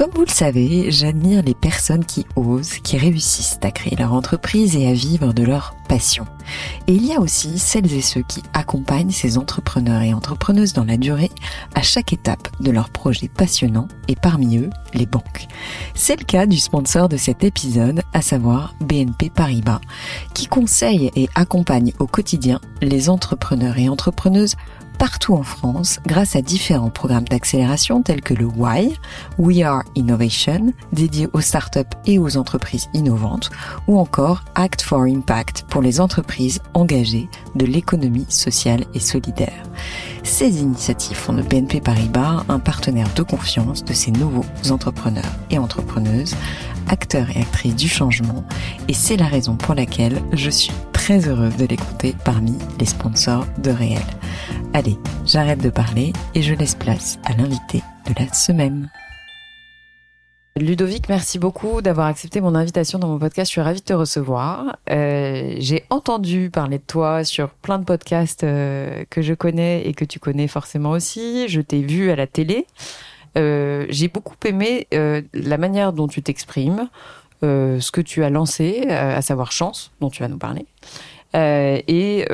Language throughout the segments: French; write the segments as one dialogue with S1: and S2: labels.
S1: Comme vous le savez, j'admire les personnes qui osent, qui réussissent à créer leur entreprise et à vivre de leur passion. Et il y a aussi celles et ceux qui accompagnent ces entrepreneurs et entrepreneuses dans la durée à chaque étape de leur projet passionnant et parmi eux, les banques. C'est le cas du sponsor de cet épisode, à savoir BNP Paribas, qui conseille et accompagne au quotidien les entrepreneurs et entrepreneuses partout en France grâce à différents programmes d'accélération tels que le WHY, We Are Innovation, dédié aux startups et aux entreprises innovantes, ou encore Act for Impact pour les entreprises engagées de l'économie sociale et solidaire. Ces initiatives font de BNP Paribas un partenaire de confiance de ces nouveaux entrepreneurs et entrepreneuses, acteurs et actrices du changement, et c'est la raison pour laquelle je suis très heureuse de l'écouter parmi les sponsors de Réel. Allez, j'arrête de parler et je laisse place à l'invité de la semaine. Ludovic, merci beaucoup d'avoir accepté mon invitation dans mon podcast. Je suis ravie de te recevoir. Euh, j'ai entendu parler de toi sur plein de podcasts euh, que je connais et que tu connais forcément aussi. Je t'ai vu à la télé. Euh, j'ai beaucoup aimé euh, la manière dont tu t'exprimes, euh, ce que tu as lancé, à savoir Chance, dont tu vas nous parler. Et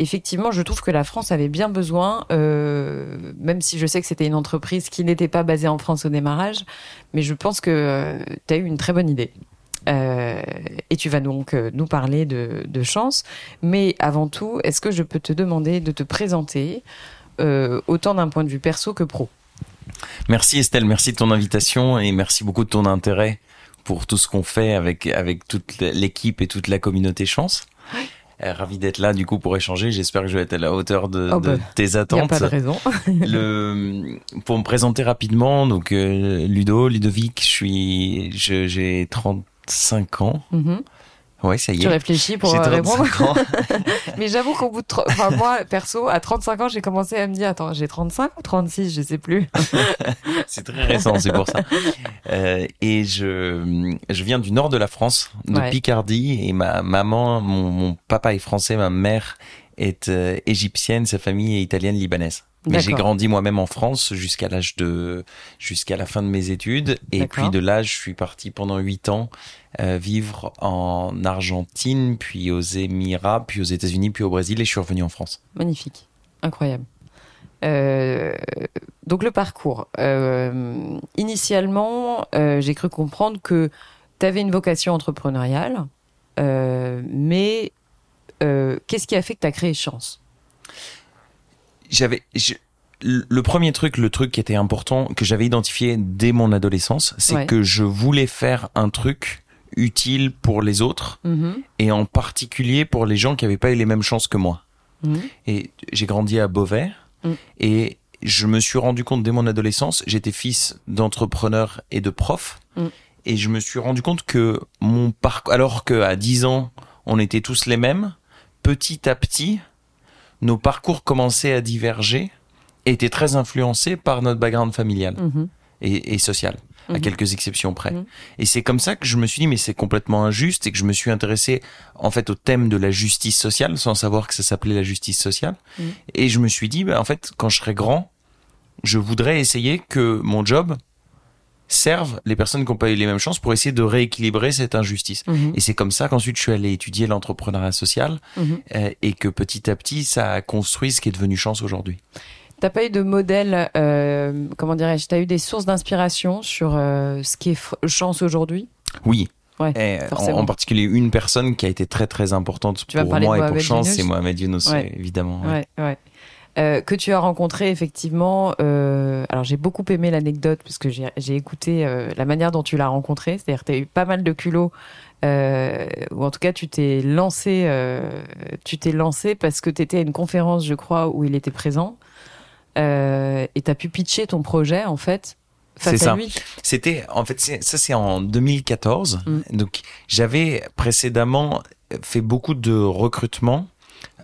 S1: effectivement, je trouve que la France avait bien besoin, même si je sais que c'était une entreprise qui n'était pas basée en France au démarrage, mais je pense que tu as eu une très bonne idée. Et tu vas donc nous parler de, chance. Mais avant tout, est-ce que je peux te demander de te présenter autant d'un point de vue perso que pro?
S2: Merci Estelle, merci de ton invitation et merci beaucoup de ton intérêt pour tout ce qu'on fait avec, avec toute l'équipe et toute la communauté chance.
S1: Oui.
S2: Euh, ravi d'être là du coup pour échanger. J'espère que je vais être à la hauteur de,
S1: Oh
S2: de
S1: bah,
S2: tes
S1: a
S2: attentes.
S1: pas de raison.
S2: Le, pour me présenter rapidement, donc euh, Ludo, Ludovic, je suis, j'ai 35 ans.
S1: Mhm.
S2: Ouais, ça y
S1: Tu
S2: est.
S1: réfléchis pour euh, répondre.
S2: 35 ans.
S1: Mais j'avoue qu'au bout de... Enfin, moi, perso, à 35 ans, j'ai commencé à me dire, attends, j'ai 35 ou 36, je sais plus.
S2: C'est très récent, c'est pour ça. Euh, et je, je viens du nord de la France, de
S1: Ouais.
S2: Picardie, et ma maman, mon, mon papa est français, ma mère est euh, égyptienne, sa famille est italienne libanaise. Mais j'ai grandi moi-même en France jusqu'à l'âge de jusqu'à la fin de mes études et puis de là je suis parti pendant huit ans euh, vivre en Argentine puis aux Émirats puis aux États-Unis puis au Brésil et je suis revenu en France.
S1: Magnifique. Incroyable. Euh, donc le parcours. Euh, initialement, j'ai cru comprendre que tu avais une vocation entrepreneuriale, mais qu'est-ce qui a fait que tu as créé Chance?
S2: J'avais je- le le premier truc, le truc qui était important, que j'avais identifié dès mon adolescence, c'est
S1: Ouais.
S2: que je voulais faire un truc utile pour les autres
S1: Mhm,
S2: et en particulier pour les gens qui n'avaient pas eu les mêmes chances que moi.
S1: mhm.
S2: Et j'ai grandi à Beauvais
S1: Mm.
S2: et je me suis rendu compte dès mon adolescence, j'étais fils d'entrepreneur et de prof
S1: Mm.
S2: et je me suis rendu compte que mon parcours, alors que à 10 ans, on était tous les mêmes, petit à petit, nos parcours commençaient à diverger et étaient très influencés par notre background familial
S1: Mhm.
S2: et, et social, à
S1: Mhm.
S2: quelques exceptions près.
S1: Mhm.
S2: Et c'est comme ça que je me suis dit, mais c'est complètement injuste et que je me suis intéressé en fait au thème de la justice sociale, sans savoir que ça s'appelait la justice sociale.
S1: Mhm.
S2: Et je me suis dit, bah, en fait, quand je serai grand, je voudrais essayer que mon job serve les personnes qui n'ont pas eu les mêmes chances pour essayer de rééquilibrer cette injustice. Et c'est comme ça qu'ensuite je suis allé étudier l'entrepreneuriat social euh, et que petit à petit ça a construit ce qui est devenu chance aujourd'hui.
S1: T'as pas eu de modèle, euh, comment dirais-je, t'as eu des sources d'inspiration sur euh, ce qui est chance aujourd'hui?
S2: Oui.
S1: Ouais,
S2: Et en,
S1: forcément.
S2: en particulier une personne qui a été très très importante
S1: Tu
S2: pour moi et pour
S1: Mohamed
S2: chance,
S1: Younous
S2: c'est Mohamed Younous,
S1: Ouais.
S2: évidemment. ouais.
S1: Ouais, euh, que tu as rencontré effectivement. Euh, alors j'ai beaucoup aimé l'anecdote parce que j'ai écouté euh, la manière dont tu l'as rencontré. C'est-à-dire tu as eu pas mal de culot. Ou en tout cas tu t'es lancé, tu t'es lancé parce que tu étais à une conférence, je crois, où il était présent. Et tu as pu pitcher ton projet en fait
S2: c'est ça. C'était en fait ça c'est en 2014. Mm. Donc j'avais précédemment fait beaucoup de recrutement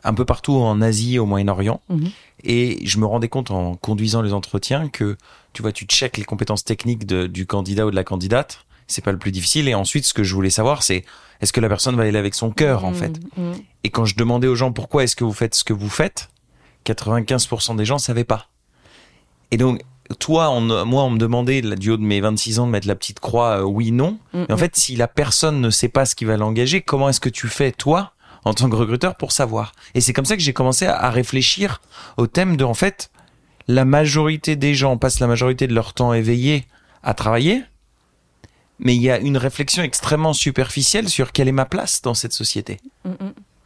S2: un peu partout en Asie, au Moyen-Orient. Mm-hmm. Et je me rendais compte en conduisant les entretiens que, tu vois, tu checkes les compétences techniques du candidat ou de la candidate. C'est pas le plus difficile. Et ensuite, ce que je voulais savoir, c'est est-ce que la personne va aller avec son cœur, en mm-hmm. fait? Mm-hmm. Et quand je demandais aux gens pourquoi est-ce que vous faites ce que vous faites, 95% des gens savaient pas. Et donc, toi, on, moi, on me demandait du haut de mes 26 ans de mettre la petite croix euh, oui, non. Mais en fait, si la personne ne sait pas ce qui va l'engager, comment est-ce que tu fais, toi, en tant que recruteur, pour savoir? Et c'est comme ça que j'ai commencé à, réfléchir au thème de, en fait, la majorité des gens passent la majorité de leur temps éveillé à travailler, mais il y a une réflexion extrêmement superficielle sur quelle est ma place dans cette société.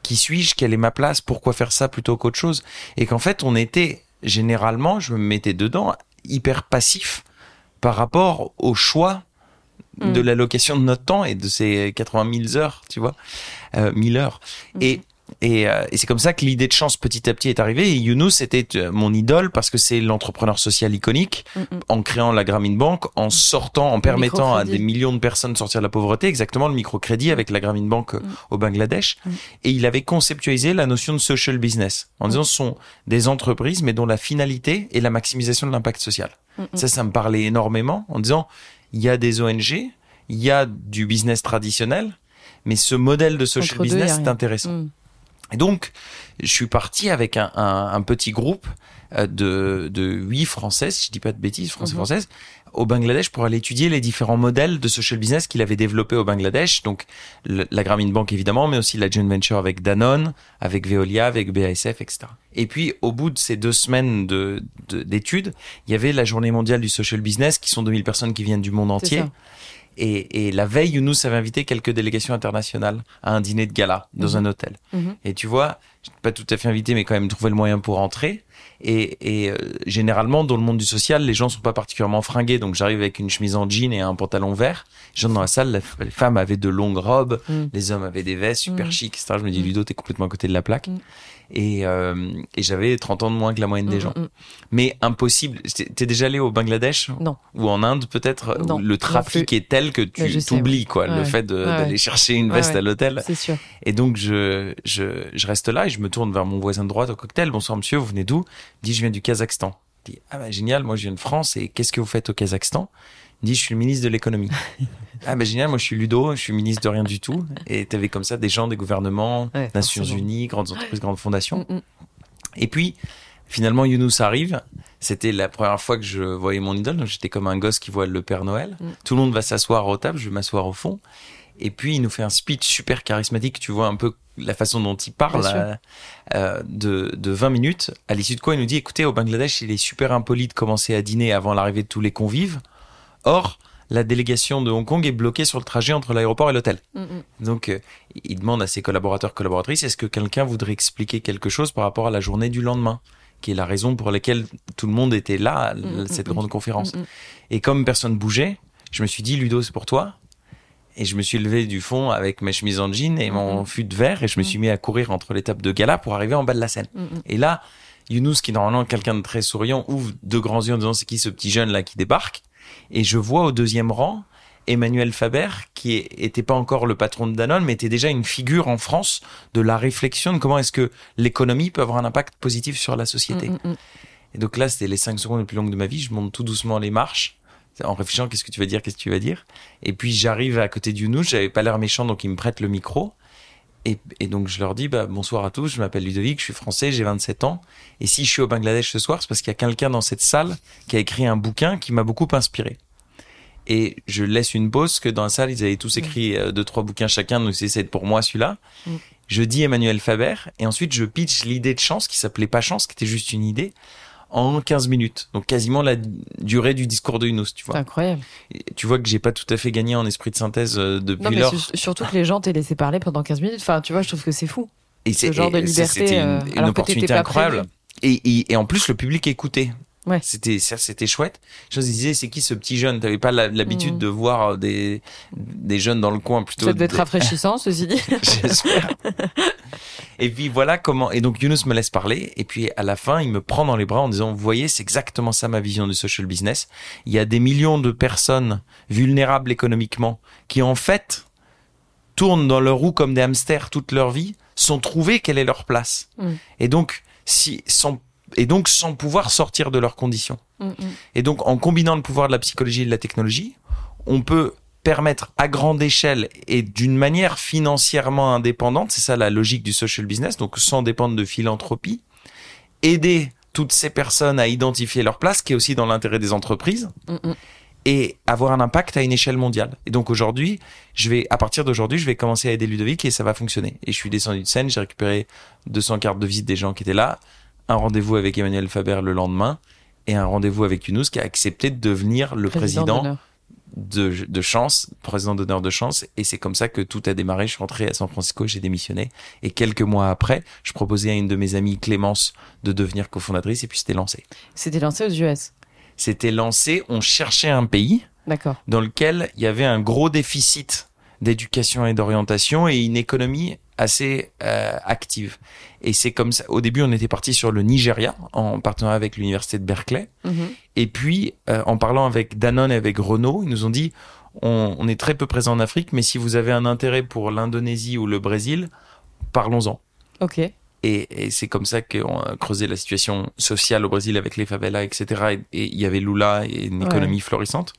S2: Qui suis-je Quelle est ma place Pourquoi faire ça plutôt qu'autre chose Et qu'en fait, on était généralement, je me mettais dedans, hyper passif par rapport au choix de mm. l'allocation de notre temps et de ces 80 000 heures, tu vois, euh, 1000 heures. Mm. Et et, euh, et c'est comme ça que l'idée de chance petit à petit est arrivée. Et Younous était euh, mon idole parce que c'est l'entrepreneur social iconique mm, en créant la Grameen Bank, en sortant, en permettant à des millions de personnes de sortir de la pauvreté, exactement le microcrédit avec la Grameen Bank au Bangladesh. Et il avait conceptualisé la notion de social business en disant ce sont des entreprises mais dont la finalité est la maximisation de l'impact social. Ça, ça me parlait énormément en disant il y a des ONG, il y a du business traditionnel, mais ce modèle de social business est intéressant. Et donc, je suis parti avec un, un, un petit groupe euh, de, de 8 Françaises, si je dis pas de bêtises, Français, mhm. Françaises, au Bangladesh pour aller étudier les différents modèles de social business qu'il avait développé au Bangladesh. Donc, la Grameen Bank évidemment, mais aussi la joint venture avec Danone, avec Veolia, avec BASF, etc. Et puis, au bout de ces deux semaines de, d'études, il y avait la journée mondiale du social business, qui sont 2000 personnes qui viennent du monde entier. Et, et, la veille, Younous avait invité quelques délégations internationales à un dîner de gala dans mhm. un hôtel. Mhm. Et tu vois, je pas tout à fait invité, mais quand même trouvé le moyen pour entrer. Et, et euh, généralement, dans le monde du social, les gens sont pas particulièrement fringués. Donc j'arrive avec une chemise en jean et un pantalon vert. Les gens dans la salle, les femmes avaient de longues robes, mhm. les hommes avaient des vestes super chic, etc. Je me dis, Ludo, t'es complètement à côté de la plaque et, euh, et j'avais 30 ans de moins que la moyenne des mm, gens. Mm, mm. Mais impossible. T'es déjà allé au Bangladesh
S1: Non.
S2: Ou en Inde peut-être où Le trafic est tel que tu t'oublies quoi, le fait d'aller chercher une veste à l'hôtel.
S1: C'est sûr.
S2: Et donc je, je, je reste là et je me tourne vers mon voisin de droite au cocktail. Bonsoir monsieur, vous venez d'où? Il dit je viens du Kazakhstan. Dis ah bah génial, moi je viens de France et qu'est-ce que vous faites au Kazakhstan? Dit je suis le ministre de l'économie. Ah ben génial, moi je suis Ludo, je suis ministre de rien du tout. Et tu avais comme ça des gens des gouvernements, Nations Unies, grandes entreprises, grandes fondations. Mm, mm. Et puis finalement Younous arrive. C'était la première fois que je voyais mon idole, donc j'étais comme un gosse qui voit le Père Noël. Mm. Tout le monde va s'asseoir aux tables, je vais m'asseoir au fond. Et puis il nous fait un speech super charismatique, tu vois un peu la façon dont il parle euh, euh, de, de 20 minutes, à l'issue de quoi il nous dit, écoutez, au Bangladesh, il est super impoli de commencer à dîner avant l'arrivée de tous les convives. Or, la délégation de Hong Kong est bloquée sur le trajet entre l'aéroport et l'hôtel. Mm, mm. Donc, euh, il demande à ses collaborateurs, collaboratrices, est-ce que quelqu'un voudrait expliquer quelque chose par rapport à la journée du lendemain qui est la raison pour laquelle tout le monde était là à mm, cette grande conférence. Et comme personne bougeait, je me suis dit, Ludo, c'est pour toi. Et je me suis levé du fond avec ma chemise en jean et mon fût de verre et je me suis mis à courir entre les tables de gala pour arriver en bas de la scène. Et là, Younous, qui est normalement quelqu'un de très souriant, ouvre deux grands yeux en disant c'est qui ce petit jeune là qui débarque? Et je vois au deuxième rang Emmanuel Faber, qui était pas encore le patron de Danone, mais était déjà une figure en France de la réflexion de comment est-ce que l'économie peut avoir un impact positif sur la société. Mm, mm, mm. Et donc là, c'était les cinq secondes les plus longues de ma vie. Je monte tout doucement les marches, en réfléchissant, qu'est-ce que tu vas dire, qu'est-ce que tu vas dire? Et puis j'arrive à côté du nous, j'avais pas l'air méchant, donc il me prête le micro. Et, et, donc je leur dis bah, bonsoir à tous, je m'appelle Ludovic, je suis français, j'ai 27 ans. Et si je suis au Bangladesh ce soir, c'est parce qu'il y a quelqu'un dans cette salle qui a écrit un bouquin qui m'a beaucoup inspiré. Et je laisse une pause que dans la salle, ils avaient tous écrit euh, deux, trois bouquins chacun, donc c'est pour moi celui-là. Mm. Je dis Emmanuel Faber, et ensuite je pitch l'idée de chance qui s'appelait pas chance, qui était juste une idée, en 15 minutes. Donc quasiment la durée du discours de Yunus, tu vois.
S1: Incroyable.
S2: tu vois que j'ai pas tout à fait gagné en esprit de synthèse euh, depuis non, mais lors.
S1: Surtout que les gens t'aient laissé parler pendant 15 minutes. Enfin, tu vois, je trouve que c'est fou.
S2: Et
S1: ce genre de liberté.
S2: C'était une,
S1: euh,
S2: opportunité incroyable. et, et, et en plus, le public écoutait.
S1: Ouais.
S2: C'était ça, c'était chouette. Je me disais, c'est qui ce petit jeune? T'avais pas l'habitude
S1: Mhm.
S2: de voir des des jeunes dans le coin plutôt.
S1: Ça devait être rafraîchissant, ceci dit.
S2: J'espère. et puis voilà comment. Et donc Younous me laisse parler. Et puis à la fin, il me prend dans les bras en disant Vous voyez, c'est exactement ça ma vision du social business. Il y a des millions de personnes vulnérables économiquement qui en fait tournent dans leur roue comme des hamsters toute leur vie, sont trouvés quelle est leur place.
S1: Mm.
S2: Et donc, si, sans, et donc sans pouvoir sortir de leurs conditions.
S1: Mm, mm.
S2: Et donc, en combinant le pouvoir de la psychologie et de la technologie, on peut permettre à grande échelle et d'une manière financièrement indépendante, c'est ça la logique du social business, donc sans dépendre de philanthropie, aider toutes ces personnes à identifier leur place, qui est aussi dans l'intérêt des entreprises, et avoir un impact à une échelle mondiale. Et donc aujourd'hui, je vais, à partir d'aujourd'hui, je vais commencer à aider Ludovic et ça va fonctionner. Et je suis descendu de scène, j'ai récupéré 200 cartes de visite des gens qui étaient là, un rendez-vous avec Emmanuel Faber le lendemain, et un rendez-vous avec Younous qui a accepté de devenir le président. De, de chance, président d'honneur de chance. Et c'est comme ça que tout a démarré. Je suis rentré à San Francisco, j'ai démissionné. Et quelques mois après, je proposais à une de mes amies, Clémence, de devenir cofondatrice et puis c'était lancé.
S1: C'était lancé aux US.
S2: C'était lancé, on cherchait un pays
S1: D'accord.
S2: dans lequel il y avait un gros déficit d'éducation et d'orientation et une économie assez euh, active. Et c'est comme ça. Au début, on était parti sur le Nigeria en partenariat avec l'université de Berkeley.
S1: Mhm.
S2: Et puis, euh, en parlant avec Danone et avec Renault, ils nous ont dit on, on est très peu présent en Afrique, mais si vous avez un intérêt pour l'Indonésie ou le Brésil, parlons-en.
S1: Ok.
S2: Et, et c'est comme ça qu'on a creusé la situation sociale au Brésil avec les favelas, etc. Et et il y avait Lula et une
S1: Ouais.
S2: économie florissante.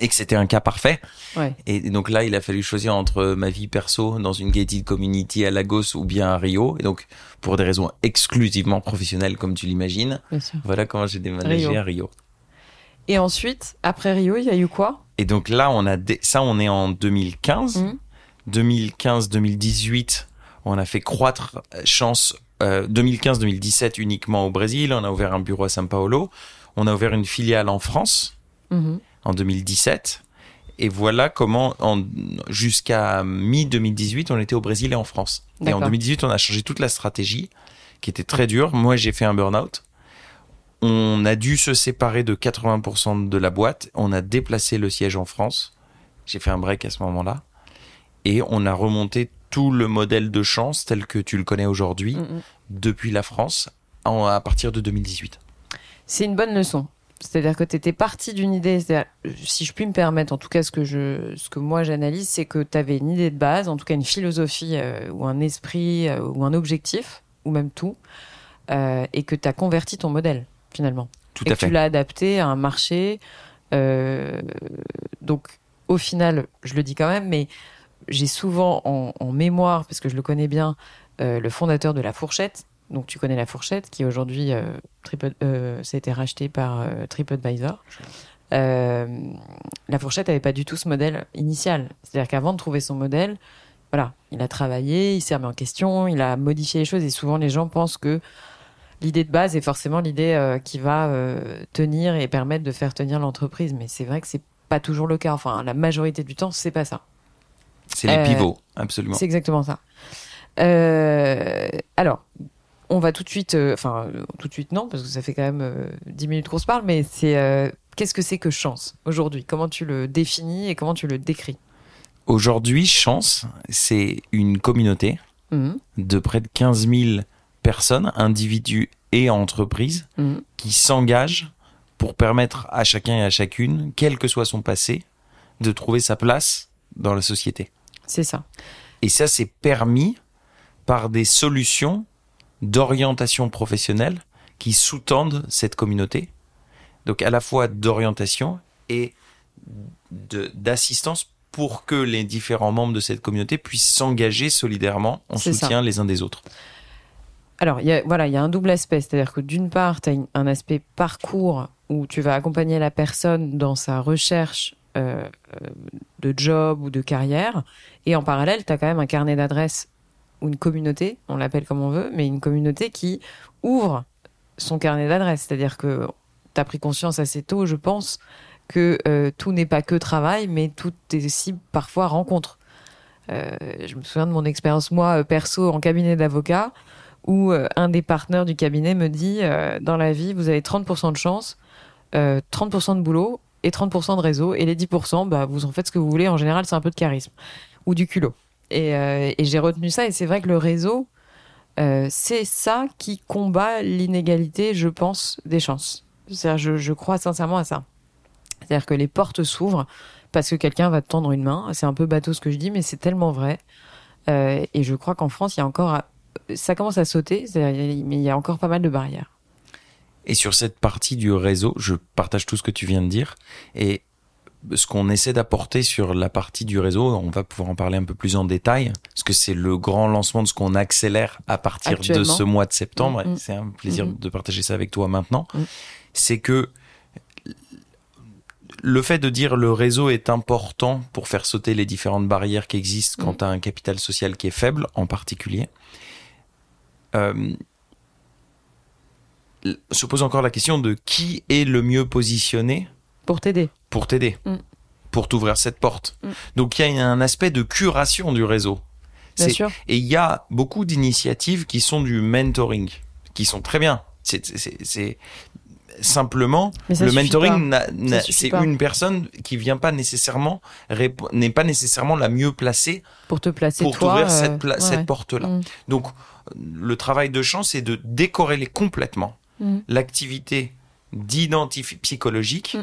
S2: Et que c'était un cas parfait.
S1: Ouais.
S2: Et donc là, il a fallu choisir entre ma vie perso dans une gated community à Lagos ou bien à Rio. Et donc, pour des raisons exclusivement professionnelles, comme tu l'imagines, voilà comment j'ai déménagé
S1: Rio.
S2: à Rio.
S1: Et ensuite, après Rio, il y a eu quoi?
S2: Et donc là, on a dé- ça, on est en 2015.
S1: Mhm.
S2: 2015-2018, on a fait croître euh, chance. euh, 2015-2017 uniquement au Brésil. On a ouvert un bureau à São Paulo. On a ouvert une filiale en France
S1: Mhm.
S2: En 2017. Et voilà comment, en, jusqu'à mi-2018, on était au Brésil et en France. Et en
S1: D'accord.
S2: 2018, on a changé toute la stratégie, qui était très dure. Moi, j'ai fait un burn-out. On a dû se séparer de 80% de la boîte. On a déplacé le siège en France. J'ai fait un break à ce moment-là. Et on a remonté tout le modèle de chance tel que tu le connais aujourd'hui
S1: Mhm.
S2: depuis la France en- à partir de 2018.
S1: C'est une bonne leçon. C'est-à-dire que tu étais parti d'une idée, c'est-à-dire, si je puis me permettre, en tout cas ce que, je, ce que moi j'analyse, c'est que tu avais une idée de base, en tout cas une philosophie euh, ou un esprit euh, ou un objectif, ou même tout, euh, et que tu as converti ton modèle finalement.
S2: Tout
S1: et
S2: à
S1: que tu
S2: fait.
S1: l'as adapté à un marché. euh, donc au final, je le dis quand même, mais j'ai souvent en, en mémoire, parce que je le connais bien, euh, le fondateur de La Fourchette. Donc tu connais La Fourchette, qui aujourd'hui, euh, euh, ça a été racheté par euh, TripAdvisor. Euh, la Fourchette avait pas du tout ce modèle initial. C'est-à-dire qu'avant de trouver son modèle, voilà, il a travaillé, il s'est remis en question, il a modifié les choses. Et souvent, les gens pensent que l'idée de base est forcément l'idée euh, qui va tenir et permettre de faire tenir l'entreprise. Mais c'est vrai que c'est pas toujours le cas. Enfin, la majorité du temps, c'est pas ça.
S2: C'est les pivots, absolument.
S1: C'est exactement ça. Alors, on va tout de suite, euh, enfin, euh, tout de suite non, parce que ça fait quand même euh, 10 minutes qu'on se parle, mais c'est euh, qu'est-ce que c'est que chance aujourd'hui? Comment tu le définis et comment tu le décris?
S2: Aujourd'hui, Chance, c'est une communauté
S1: Mhm,
S2: de près de 15 000 personnes, individus et entreprises,
S1: mhm,
S2: qui s'engagent pour permettre à chacun et à chacune, quel que soit son passé, de trouver sa place dans la société.
S1: C'est ça.
S2: Et ça, c'est permis par des solutions d'orientation professionnelle qui sous-tendent cette communauté. Donc à la fois d'orientation et d'assistance pour que les différents membres de cette communauté puissent s'engager solidairement en
S1: ça.
S2: soutien les uns des autres.
S1: Alors, il y a, voilà, il y a un double aspect. C'est-à-dire que d'une part, tu as un aspect parcours où tu vas accompagner la personne dans sa recherche euh, euh, de job ou de carrière. Et en parallèle, tu as quand même un carnet d'adresses ou une communauté, on l'appelle comme on veut, mais une communauté qui ouvre son carnet d'adresses. C'est-à-dire que tu as pris conscience assez tôt, je pense, que euh, tout n'est pas que travail, mais tout est aussi parfois rencontre. Euh, je me souviens de mon expérience, moi, euh, perso, en cabinet d'avocat où un des partenaires du cabinet me dit dans la vie, vous avez 30% de chance, euh, 30% de boulot et 30% de réseau. Et les 10%, bah, vous en faites ce que vous voulez. En général, c'est un peu de charisme ou du culot. Et, euh, et j'ai retenu ça. Et c'est vrai que le réseau, euh, c'est ça qui combat l'inégalité, je pense, des chances. Je, je crois sincèrement à ça. C'est-à-dire que les portes s'ouvrent parce que quelqu'un va te tendre une main. C'est un peu bateau ce que je dis, mais c'est tellement vrai. Euh, et je crois qu'en France, il y a encore, ça commence à sauter, mais il y a encore pas mal de barrières.
S2: Et sur cette partie du réseau, je partage tout ce que tu viens de dire. Et ce qu'on essaie d'apporter sur la partie du réseau, on va pouvoir en parler un peu plus en détail, parce que c'est le grand lancement de ce qu'on accélère à partir de ce mois de septembre.
S1: Mm, mm.
S2: C'est un plaisir
S1: Mhm.
S2: de partager ça avec toi maintenant.
S1: Mm.
S2: C'est que le fait de dire le réseau est important pour faire sauter les différentes barrières qui existent quand
S1: Mm.
S2: tu as un capital social qui est faible, en particulier, euh, se pose encore la question de qui est le mieux positionné
S1: Pour t'aider.
S2: Pour t'aider,
S1: Mm.
S2: pour t'ouvrir cette porte.
S1: Mm.
S2: Donc il y a un aspect de curation du réseau.
S1: Bien
S2: C'est-
S1: sûr.
S2: Et il y a beaucoup d'initiatives qui sont du mentoring, qui sont très bien. C'est- simplement le mentoring, c'est une personne qui vient pas nécessairement n'est pas nécessairement la mieux placée
S1: Pour te placer
S2: pour t'ouvrir
S1: euh,
S2: cette, pla-
S1: ouais,
S2: cette porte-là.
S1: Mm.
S2: Donc le travail de chance, c'est de décorréler complètement l'activité d'identification psychologique.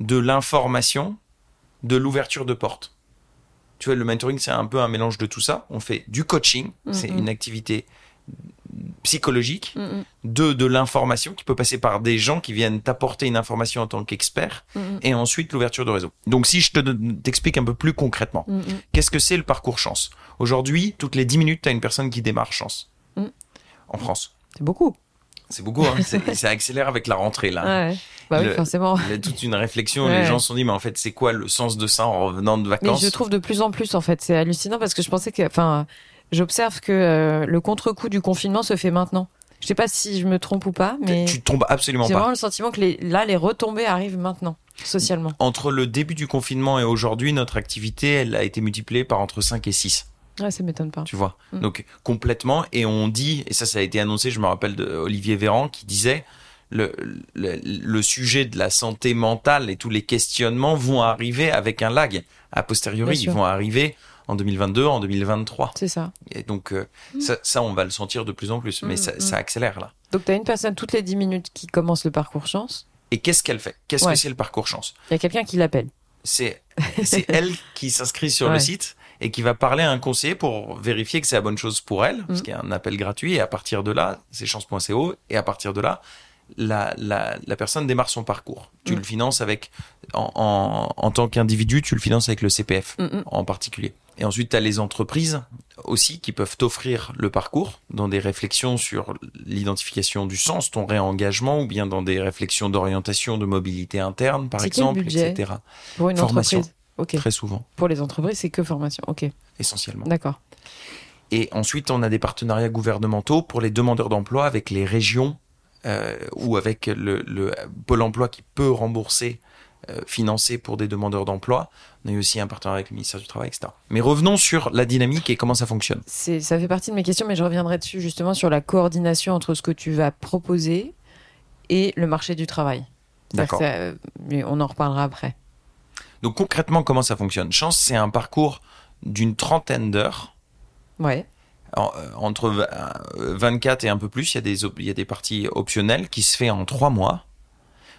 S2: De l'information, de l'ouverture de porte. Tu vois, le mentoring, c'est un peu un mélange de tout ça. On fait du coaching, c'est
S1: Mhm.
S2: une activité psychologique,
S1: Mm, mm,
S2: de, de l'information qui peut passer par des gens qui viennent t'apporter une information en tant qu'expert,
S1: mm, mm,
S2: et ensuite l'ouverture de réseau. Donc si je te t'explique un peu plus concrètement, qu'est-ce que c'est le parcours chance? Aujourd'hui, toutes les 10 minutes, tu as une personne qui démarre chance.
S1: Mm.
S2: En France.
S1: C'est beaucoup.
S2: C'est beaucoup, hein. Ça accélère avec la rentrée là.
S1: Ouais. Bah oui, forcément.
S2: Il y a toute une réflexion,
S1: Ouais.
S2: les gens se sont dit, mais en fait, c'est quoi le sens de ça en revenant de
S1: Mais
S2: vacances?
S1: je trouve de plus en plus, en fait. C'est hallucinant parce que je pensais que. Enfin, j'observe que euh, le contre-coup du confinement se fait maintenant. Je sais pas si je me trompe ou pas, mais
S2: Tu tombes absolument
S1: j'ai
S2: pas.
S1: vraiment le sentiment que les, là, les retombées arrivent maintenant, socialement.
S2: Entre le début du confinement et aujourd'hui, notre activité, elle a été multipliée par entre 5 et 6,
S1: Ouais, ça m'étonne pas.
S2: tu vois.
S1: Mm.
S2: Donc, complètement. Et on dit, et ça, ça a été annoncé, je me rappelle de Olivier Véran qui disait, le, le, le sujet de la santé mentale et tous les questionnements vont arriver avec un lag. A posteriori, ils vont arriver en 2022, en 2023.
S1: C'est ça.
S2: Et donc, euh, ça, ça, on va le sentir de plus en plus. Mais
S1: Mm,
S2: ça,
S1: mm.
S2: ça accélère là.
S1: Donc, tu as une personne toutes les 10 minutes qui commence le parcours chance.
S2: Et qu'est-ce qu'elle fait? Qu'est-ce
S1: Ouais.
S2: que c'est le parcours chance?
S1: Il y a quelqu'un qui l'appelle.
S2: c'est elle qui s'inscrit sur le site et qui va parler à un conseiller pour vérifier que c'est la bonne chose pour elle, parce
S1: Mhm.
S2: qu'il y a un appel gratuit, et à partir de là, c'est chance.co, et à partir de là, la, la, la personne démarre son parcours. Tu
S1: Mhm.
S2: le finances avec, en, en, en tant qu'individu, tu le finances avec le CPF
S1: Mm, mm.
S2: en particulier. Et ensuite, tu as les entreprises aussi qui peuvent t'offrir le parcours dans des réflexions sur l'identification du sens, ton réengagement, ou bien dans des réflexions d'orientation, de mobilité interne, par exemple,
S1: budget
S2: etc.
S1: Pour une
S2: Formation.
S1: entreprise? Ok.
S2: Très souvent,
S1: Pour les entreprises, c'est que formation. Ok.
S2: essentiellement.
S1: D'accord.
S2: Et ensuite, on a des partenariats gouvernementaux pour les demandeurs d'emploi avec les régions euh, ou avec le, le Pôle emploi qui peut rembourser, euh, financer pour des demandeurs d'emploi. On a eu aussi un partenariat avec le ministère du Travail, etc. Mais revenons sur la dynamique et comment ça fonctionne.
S1: C'est, ça fait partie de mes questions, mais je reviendrai dessus justement sur la coordination entre ce que tu vas proposer et le marché du travail.
S2: D'accord.
S1: ça- euh, mais on en reparlera après.
S2: Donc concrètement, comment ça fonctionne? Chance, c'est un parcours d'une trentaine d'heures.
S1: Ouais.
S2: En- euh, entre v- euh, 24 et un peu plus, il y, a des op- il y a des parties optionnelles qui se fait en trois mois,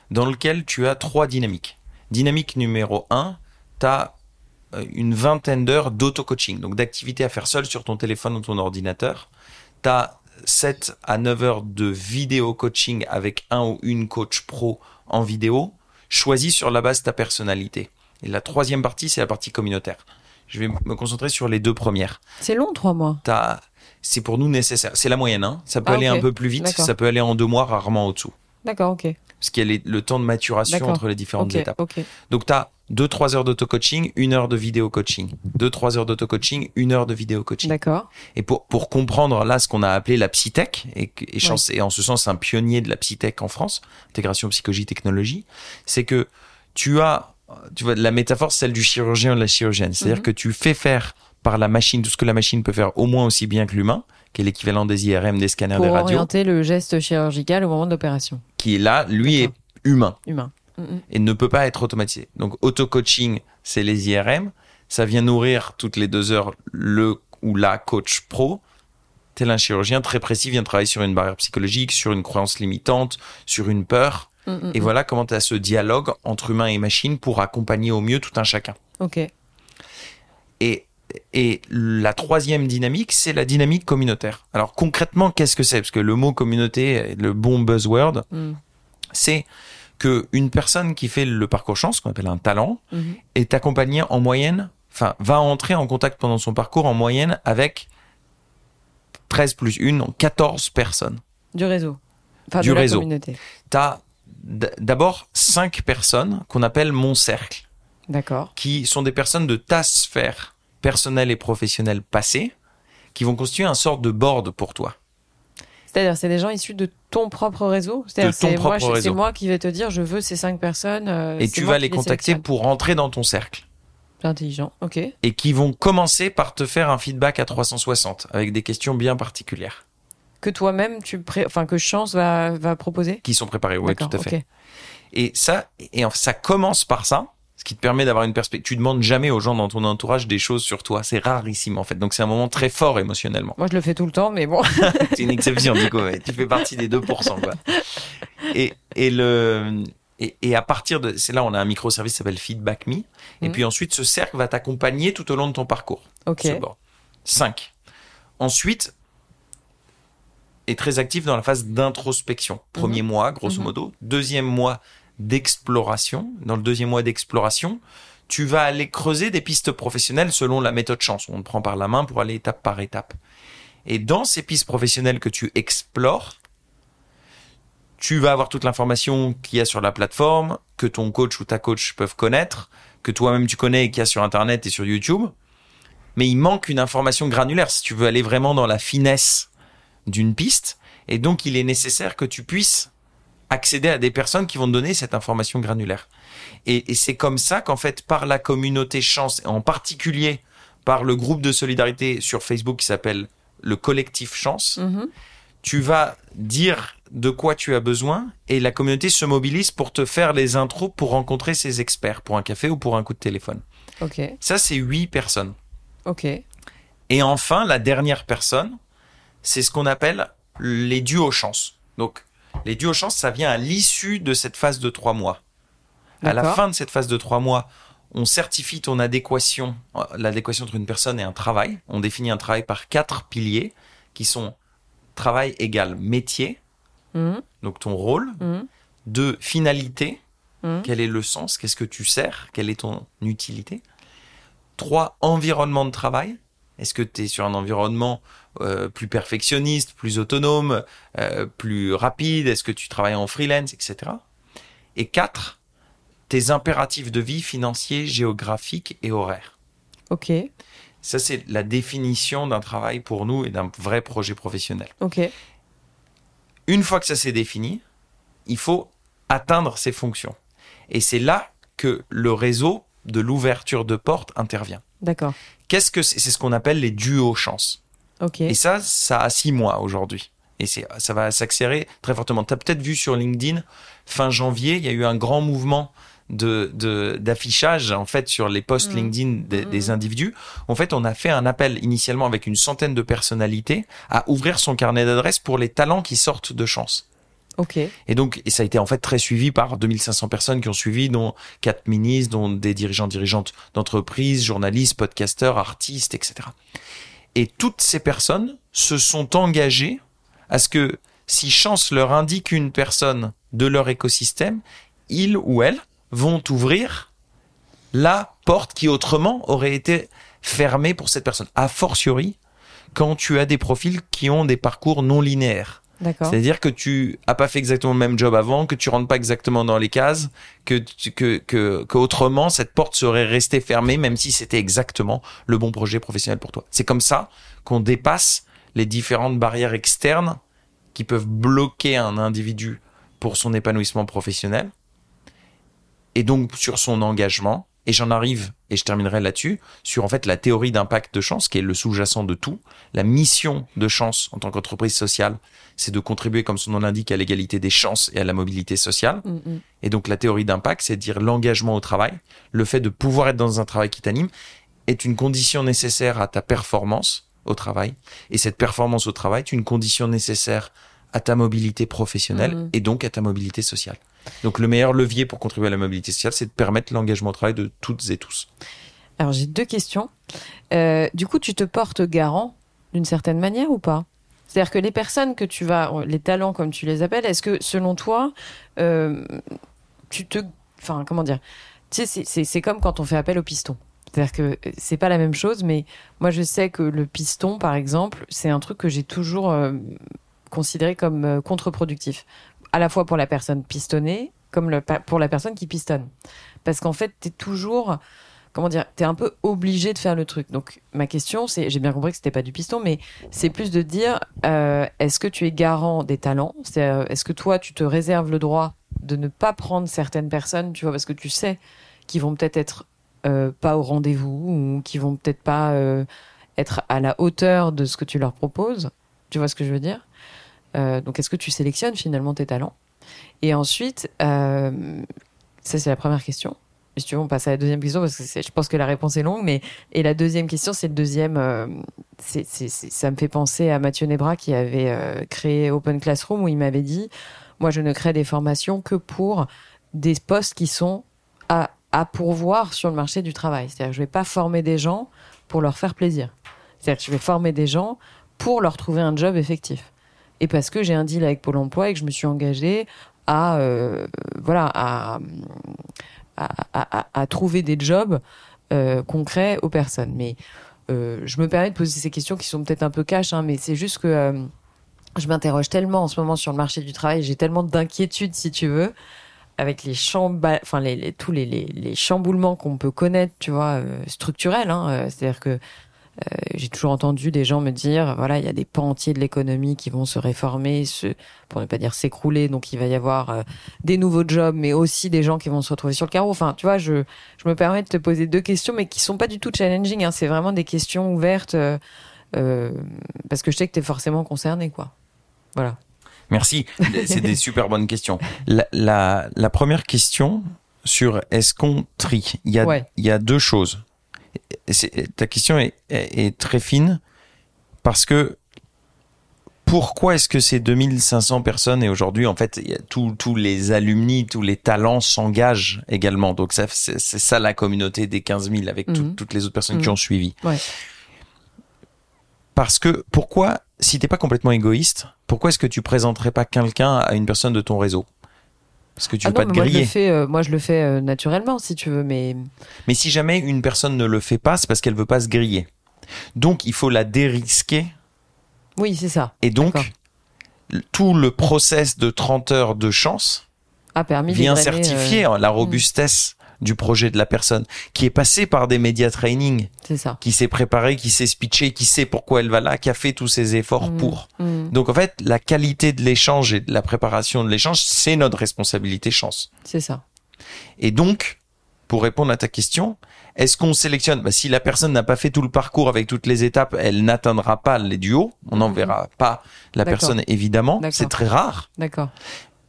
S2: dans lequel tu as trois dynamiques. Dynamique numéro 1, tu as une vingtaine d'heures d'auto-coaching, donc d'activités à faire seul sur ton téléphone ou ton ordinateur. Tu as 7 à 9 heures de vidéo coaching avec un ou une coach pro en vidéo, choisi sur la base de ta personnalité. Et la troisième partie, c'est la partie communautaire. Je vais me concentrer sur les deux premières
S1: C'est long, trois mois.
S2: t'as- c'est pour nous nécessaire. C'est la moyenne, hein. Ça peut
S1: Ah,
S2: aller un peu plus vite,
S1: D'accord.
S2: ça peut aller en deux mois, rarement au-dessous.
S1: D'accord, ok.
S2: Parce qu'il y a les- le temps de maturation
S1: D'accord.
S2: entre les différentes étapes.
S1: ok.
S2: Donc, tu as 2-3 heures d'auto-coaching, une heure de vidéo-coaching. 2-3 heures d'auto-coaching, une heure de vidéo-coaching.
S1: D'accord.
S2: Et pour, pour comprendre là ce qu'on a appelé la psytech, et, et Chance est en ce sens un pionnier de la psytech en France, intégration psychologie technologie, c'est que tu as, tu vois, la métaphore c'est celle du chirurgien ou de la chirurgienne. C'est-à-dire
S1: Mhm.
S2: que tu fais faire par la machine tout ce que la machine peut faire au moins aussi bien que l'humain, qui est l'équivalent des IRM, des scanners,
S1: Pour
S2: des radios,
S1: orienter le geste chirurgical au moment de l'opération.
S2: qui est là, lui est humain
S1: Humain. Mm, mm.
S2: et ne peut pas être automatisé. Donc auto-coaching, c'est les IRM, ça vient nourrir toutes les deux heures le ou la coach pro. Tel un chirurgien très précis vient travailler sur une barrière psychologique, sur une croyance limitante, sur une peur.
S1: Mm, mm,
S2: Et
S1: mm.
S2: voilà comment tu as ce dialogue entre humain et machine pour accompagner au mieux tout un chacun.
S1: Ok.
S2: Et, et la troisième dynamique, c'est la dynamique communautaire. Alors concrètement, qu'est-ce que c'est? Parce que le mot communauté, le bon buzzword, c'est que une personne qui fait le parcours chance, qu'on appelle un talent,
S1: mhm.
S2: est accompagnée en moyenne, enfin, va entrer en contact pendant son parcours en moyenne avec 13 plus 1, donc 14 personnes.
S1: Du réseau. Enfin,
S2: Du
S1: de la
S2: réseau. Tu as d'abord 5 personnes qu'on appelle mon cercle.
S1: D'accord.
S2: qui sont des personnes de ta sphère personnelle et professionnelle passée, qui vont constituer un sort de board pour toi.
S1: C'est-à-dire, c'est des gens issus de ton propre réseau? C'est-à-dire, c'est moi, qui vais te dire, je veux ces cinq personnes. euh,
S2: et tu vas les contacter pour rentrer dans ton cercle.
S1: Intelligent. Ok.
S2: Et qui vont commencer par te faire un feedback à 360, avec des questions bien particulières,
S1: Que toi-même, tu pré... enfin, que Chance va, va proposer?
S2: Qui sont préparées. Oui, tout à fait. Et ça, et ça commence par ça, ce qui te permet d'avoir une perspective. Tu demandes jamais aux gens dans ton entourage des choses sur toi. C'est rarissime, en fait. Donc c'est un moment très fort émotionnellement.
S1: Moi, je le fais tout le temps, mais bon.
S2: C'est une exception, du coup. ouais. Tu fais partie des 2%, quoi. Et, et le, et, et à partir de, c'est là, on a un microservice qui s'appelle Feedback Me. Et
S1: Mhm.
S2: puis ensuite, ce cercle va t'accompagner tout au long de ton parcours.
S1: ok.
S2: ce board. 5. Ensuite, est très actif dans la phase d'introspection. Premier mois, grosso
S1: Mhm.
S2: modo. Deuxième mois d'exploration. Dans le deuxième mois d'exploration, tu vas aller creuser des pistes professionnelles selon la méthode chance. On te prend par la main pour aller étape par étape. Et dans ces pistes professionnelles que tu explores, tu vas avoir toute l'information qu'il y a sur la plateforme, que ton coach ou ta coach peuvent connaître, que toi-même tu connais et qu'il y a sur Internet et sur YouTube mais il manque une information granulaire si tu veux aller vraiment dans la finesse d'une piste. Et donc, il est nécessaire que tu puisses accéder à des personnes qui vont te donner cette information granulaire. Et, et c'est comme ça qu'en fait, par la communauté chance, et en particulier par le groupe de solidarité sur Facebook qui s'appelle le collectif chance,
S1: Mhm.
S2: tu vas dire de quoi tu as besoin et la communauté se mobilise pour te faire les intros pour rencontrer ses experts pour un café ou pour un coup de téléphone.
S1: Ok.
S2: Ça, c'est huit personnes.
S1: Ok.
S2: Et enfin, la dernière personne, c'est ce qu'on appelle les duos chance. Donc, les duos chance, ça vient à l'issue de cette phase de trois mois. À la fin de cette phase de trois mois, on certifie ton adéquation, euh, l'adéquation entre une personne et un travail. On définit un travail par quatre piliers qui sont travail égal métier,
S1: Mhm.
S2: donc ton rôle,
S1: Mhm.
S2: deux finalité,
S1: Mhm.
S2: quel est le sens, qu'est-ce que tu sers, quelle est ton utilité? Trois, environnement de travail. Est-ce que tu es sur un environnement euh, plus perfectionniste, plus autonome, euh, plus rapide? Est-ce que tu travailles en freelance, etc. Et quatre, tes impératifs de vie financiers, géographiques et horaires.
S1: Ok.
S2: Ça, c'est la définition d'un travail pour nous et d'un vrai projet professionnel.
S1: Ok.
S2: Une fois que ça s'est défini, il faut atteindre ces fonctions. Et c'est là que le réseau de l'ouverture de porte intervient.
S1: D'accord.
S2: Qu'est-ce que c'est? C'est ce qu'on appelle les duos chance.
S1: Ok.
S2: Et ça, ça a six mois aujourd'hui. Et c'est, ça va s'accélérer très fortement. Tu as peut-être vu sur LinkedIn, fin janvier, il y a eu un grand mouvement de, d'affichage en fait sur les posts
S1: Mhm.
S2: LinkedIn des, des individus. En fait, on a fait un appel initialement avec une centaine de personnalités à ouvrir son carnet d'adresses pour les talents qui sortent de chance. Et donc, et ça a été en fait très suivi par 2500 personnes qui ont suivi, dont quatre ministres, dont des dirigeants, dirigeantes d'entreprises, journalistes, podcasteurs, artistes, etc. Et toutes ces personnes se sont engagées à ce que si chance leur indique une personne de leur écosystème, ils ou elles vont ouvrir la porte qui autrement aurait été fermée pour cette personne. A fortiori, quand tu as des profils qui ont des parcours non linéaires. C'est-à-dire que tu as pas fait exactement le même job avant, que tu rentres pas exactement dans les cases, que que, que autrement cette porte serait restée fermée même si c'était exactement le bon projet professionnel pour toi. C'est comme ça qu'on dépasse les différentes barrières externes qui peuvent bloquer un individu pour son épanouissement professionnel et donc sur son engagement Et j'en arrive, et je terminerai là-dessus, sur en fait la théorie d'impact de chance, qui est le sous-jacent de tout. La mission de chance en tant qu'entreprise sociale, c'est de contribuer, comme son nom l'indique, à l'égalité des chances et à la mobilité sociale.
S1: Mm, mm.
S2: Et donc la théorie d'impact, c'est dire l'engagement au travail, le fait de pouvoir être dans un travail qui t'anime, est une condition nécessaire à ta performance au travail. Et cette performance au travail est une condition nécessaire à ta mobilité professionnelle
S1: Mhm.
S2: et donc à ta mobilité sociale. Donc le meilleur levier pour contribuer à la mobilité sociale, c'est de permettre l'engagement au travail de toutes et tous.
S1: Alors j'ai deux questions. Euh, du coup, tu te portes garant d'une certaine manière ou pas? C'est-à-dire que les personnes que tu vas, les talents comme tu les appelles, est-ce que selon toi, euh, tu te, enfin comment dire, tu sais, c'est- c'est c'est comme quand on fait appel au piston. C'est-à-dire que euh, c'est pas la même chose, mais moi je sais que le piston, par exemple, c'est un truc que j'ai toujours euh, considéré comme euh, contre-productif, à la fois pour la personne pistonnée, comme pour la personne qui pistonne, parce qu'en fait, t'es toujours comment dire, t'es un peu obligé de faire le truc. Donc ma question, c'est, j'ai bien compris que c'était pas du piston, mais c'est plus de dire, euh, est-ce que tu es garant des talents? Euh, Est-ce que toi, tu te réserves le droit de ne pas prendre certaines personnes, tu vois, parce que tu sais qu'ils vont peut-être être euh, pas au rendez-vous ou qui vont peut-être pas euh, être à la hauteur de ce que tu leur proposes? Tu vois ce que je veux dire? Euh, Donc est-ce que tu sélectionnes finalement tes talents? Et ensuite, euh, ça c'est la première question. Si tu veux, on passe à la deuxième question parce que je pense que la réponse est longue. Mais et la deuxième question, c'est le deuxième. euh, ça me fait penser à Mathieu Nebra qui avait euh, créé Open Classroom où il m'avait dit, moi, je ne crée des formations que pour des postes qui sont à, à pourvoir sur le marché du travail. C'est-à-dire, je vais pas former des gens pour leur faire plaisir. C'est-à-dire je vais former des gens pour leur trouver un job effectif. Et parce que j'ai un deal avec Pôle Emploi et que je me suis engagée à euh, voilà à à, trouver des jobs euh, concrets aux personnes. Mais euh, je me permets de poser ces questions qui sont peut-être un peu cash, hein, mais c'est juste que je m'interroge tellement en ce moment sur le marché du travail, j'ai tellement d'inquiétudes, si tu veux, avec les chamba- enfin les, tous les, les, chamboulements qu'on peut connaître, tu vois, structurels. Hein, C'est-à-dire que euh, j'ai toujours entendu des gens me dire, voilà, il y a des pans entiers de l'économie qui vont se réformer, se, pour ne pas dire s'écrouler, donc il va y avoir euh, des nouveaux jobs, mais aussi des gens qui vont se retrouver sur le carreau. Enfin, tu vois, je, je me permets de te poser deux questions, mais qui sont pas du tout challenging. Hein. C'est vraiment des questions ouvertes, euh, parce que je sais que tu es forcément concerné, quoi. Voilà.
S2: Merci, c'est des super bonnes questions. La, la, la première question sur est-ce qu'on trie, il y a,
S1: Ouais.
S2: il y a deux choses. Ta question est, est, est très fine parce que pourquoi est-ce que ces 2500 personnes et aujourd'hui en fait tous les alumni, tous les talents s'engagent également. Donc c'est ça la communauté des 15 000 avec tout-
S1: Mhm.
S2: toutes les autres personnes qui
S1: Mhm.
S2: ont suivi.
S1: Ouais.
S2: Parce que pourquoi, si t'es pas complètement égoïste, pourquoi est-ce que tu présenterais pas quelqu'un à une personne de ton réseau? Parce que tu
S1: Ah
S2: veux
S1: non,
S2: pas te
S1: mais moi je, le
S2: griller.
S1: fais, euh, moi je le fais euh, naturellement, si tu veux, mais
S2: Mais si jamais une personne ne le fait pas, c'est parce qu'elle veut pas se griller. Donc il faut la dérisquer
S1: oui, c'est ça.
S2: et donc tout le process de 30 heures de chance
S1: A permis
S2: vient certifier
S1: euh,
S2: la robustesse du projet de la personne qui est passée par des médias training,
S1: ça.
S2: qui s'est préparée, qui s'est speechée, qui sait pourquoi elle va là, qui a fait tous ses efforts
S1: Mhm.
S2: pour.
S1: Mm,
S2: Donc en fait, la qualité de l'échange et de la préparation de l'échange, c'est notre responsabilité chance.
S1: c'est ça.
S2: Et donc, pour répondre à ta question, est-ce qu'on sélectionne? Bah, Si la personne n'a pas fait tout le parcours avec toutes les étapes, elle n'atteindra pas les duos. On n'enverra pas la personne, évidemment. C'est très rare.
S1: D'accord.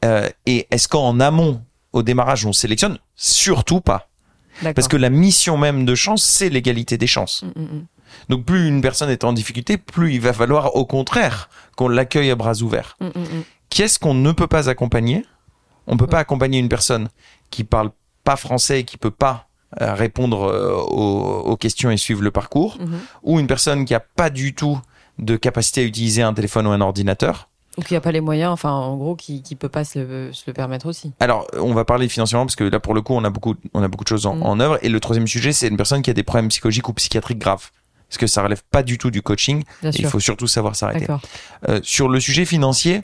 S2: Euh, et est-ce qu'en amont, au démarrage, on sélectionne Surtout pas. Parce que la mission même de chance, c'est l'égalité des chances.
S1: Mm, mm, mm.
S2: Donc plus une personne est en difficulté, plus il va falloir au contraire qu'on l'accueille à bras ouverts.
S1: Mm, mm, mm.
S2: Qui est-ce qu'on ne peut pas accompagner? On peut pas accompagner une personne qui parle pas français et qui peut pas euh, répondre euh, aux, aux questions et suivre le parcours, ou une personne qui a pas du tout de capacité à utiliser un téléphone ou un ordinateur.
S1: Ou qui a pas les moyens, enfin, en gros, qui, qui peut pas se le, se le permettre aussi.
S2: Alors, on va parler financièrement parce que là, pour le coup, on a beaucoup, on a beaucoup de choses en,
S1: Mm.
S2: en œuvre. Et le troisième sujet, c'est une personne qui a des problèmes psychologiques ou psychiatriques graves. Parce que ça relève pas du tout du coaching.
S1: Bien
S2: et il faut surtout savoir s'arrêter. Euh, sur le sujet financier,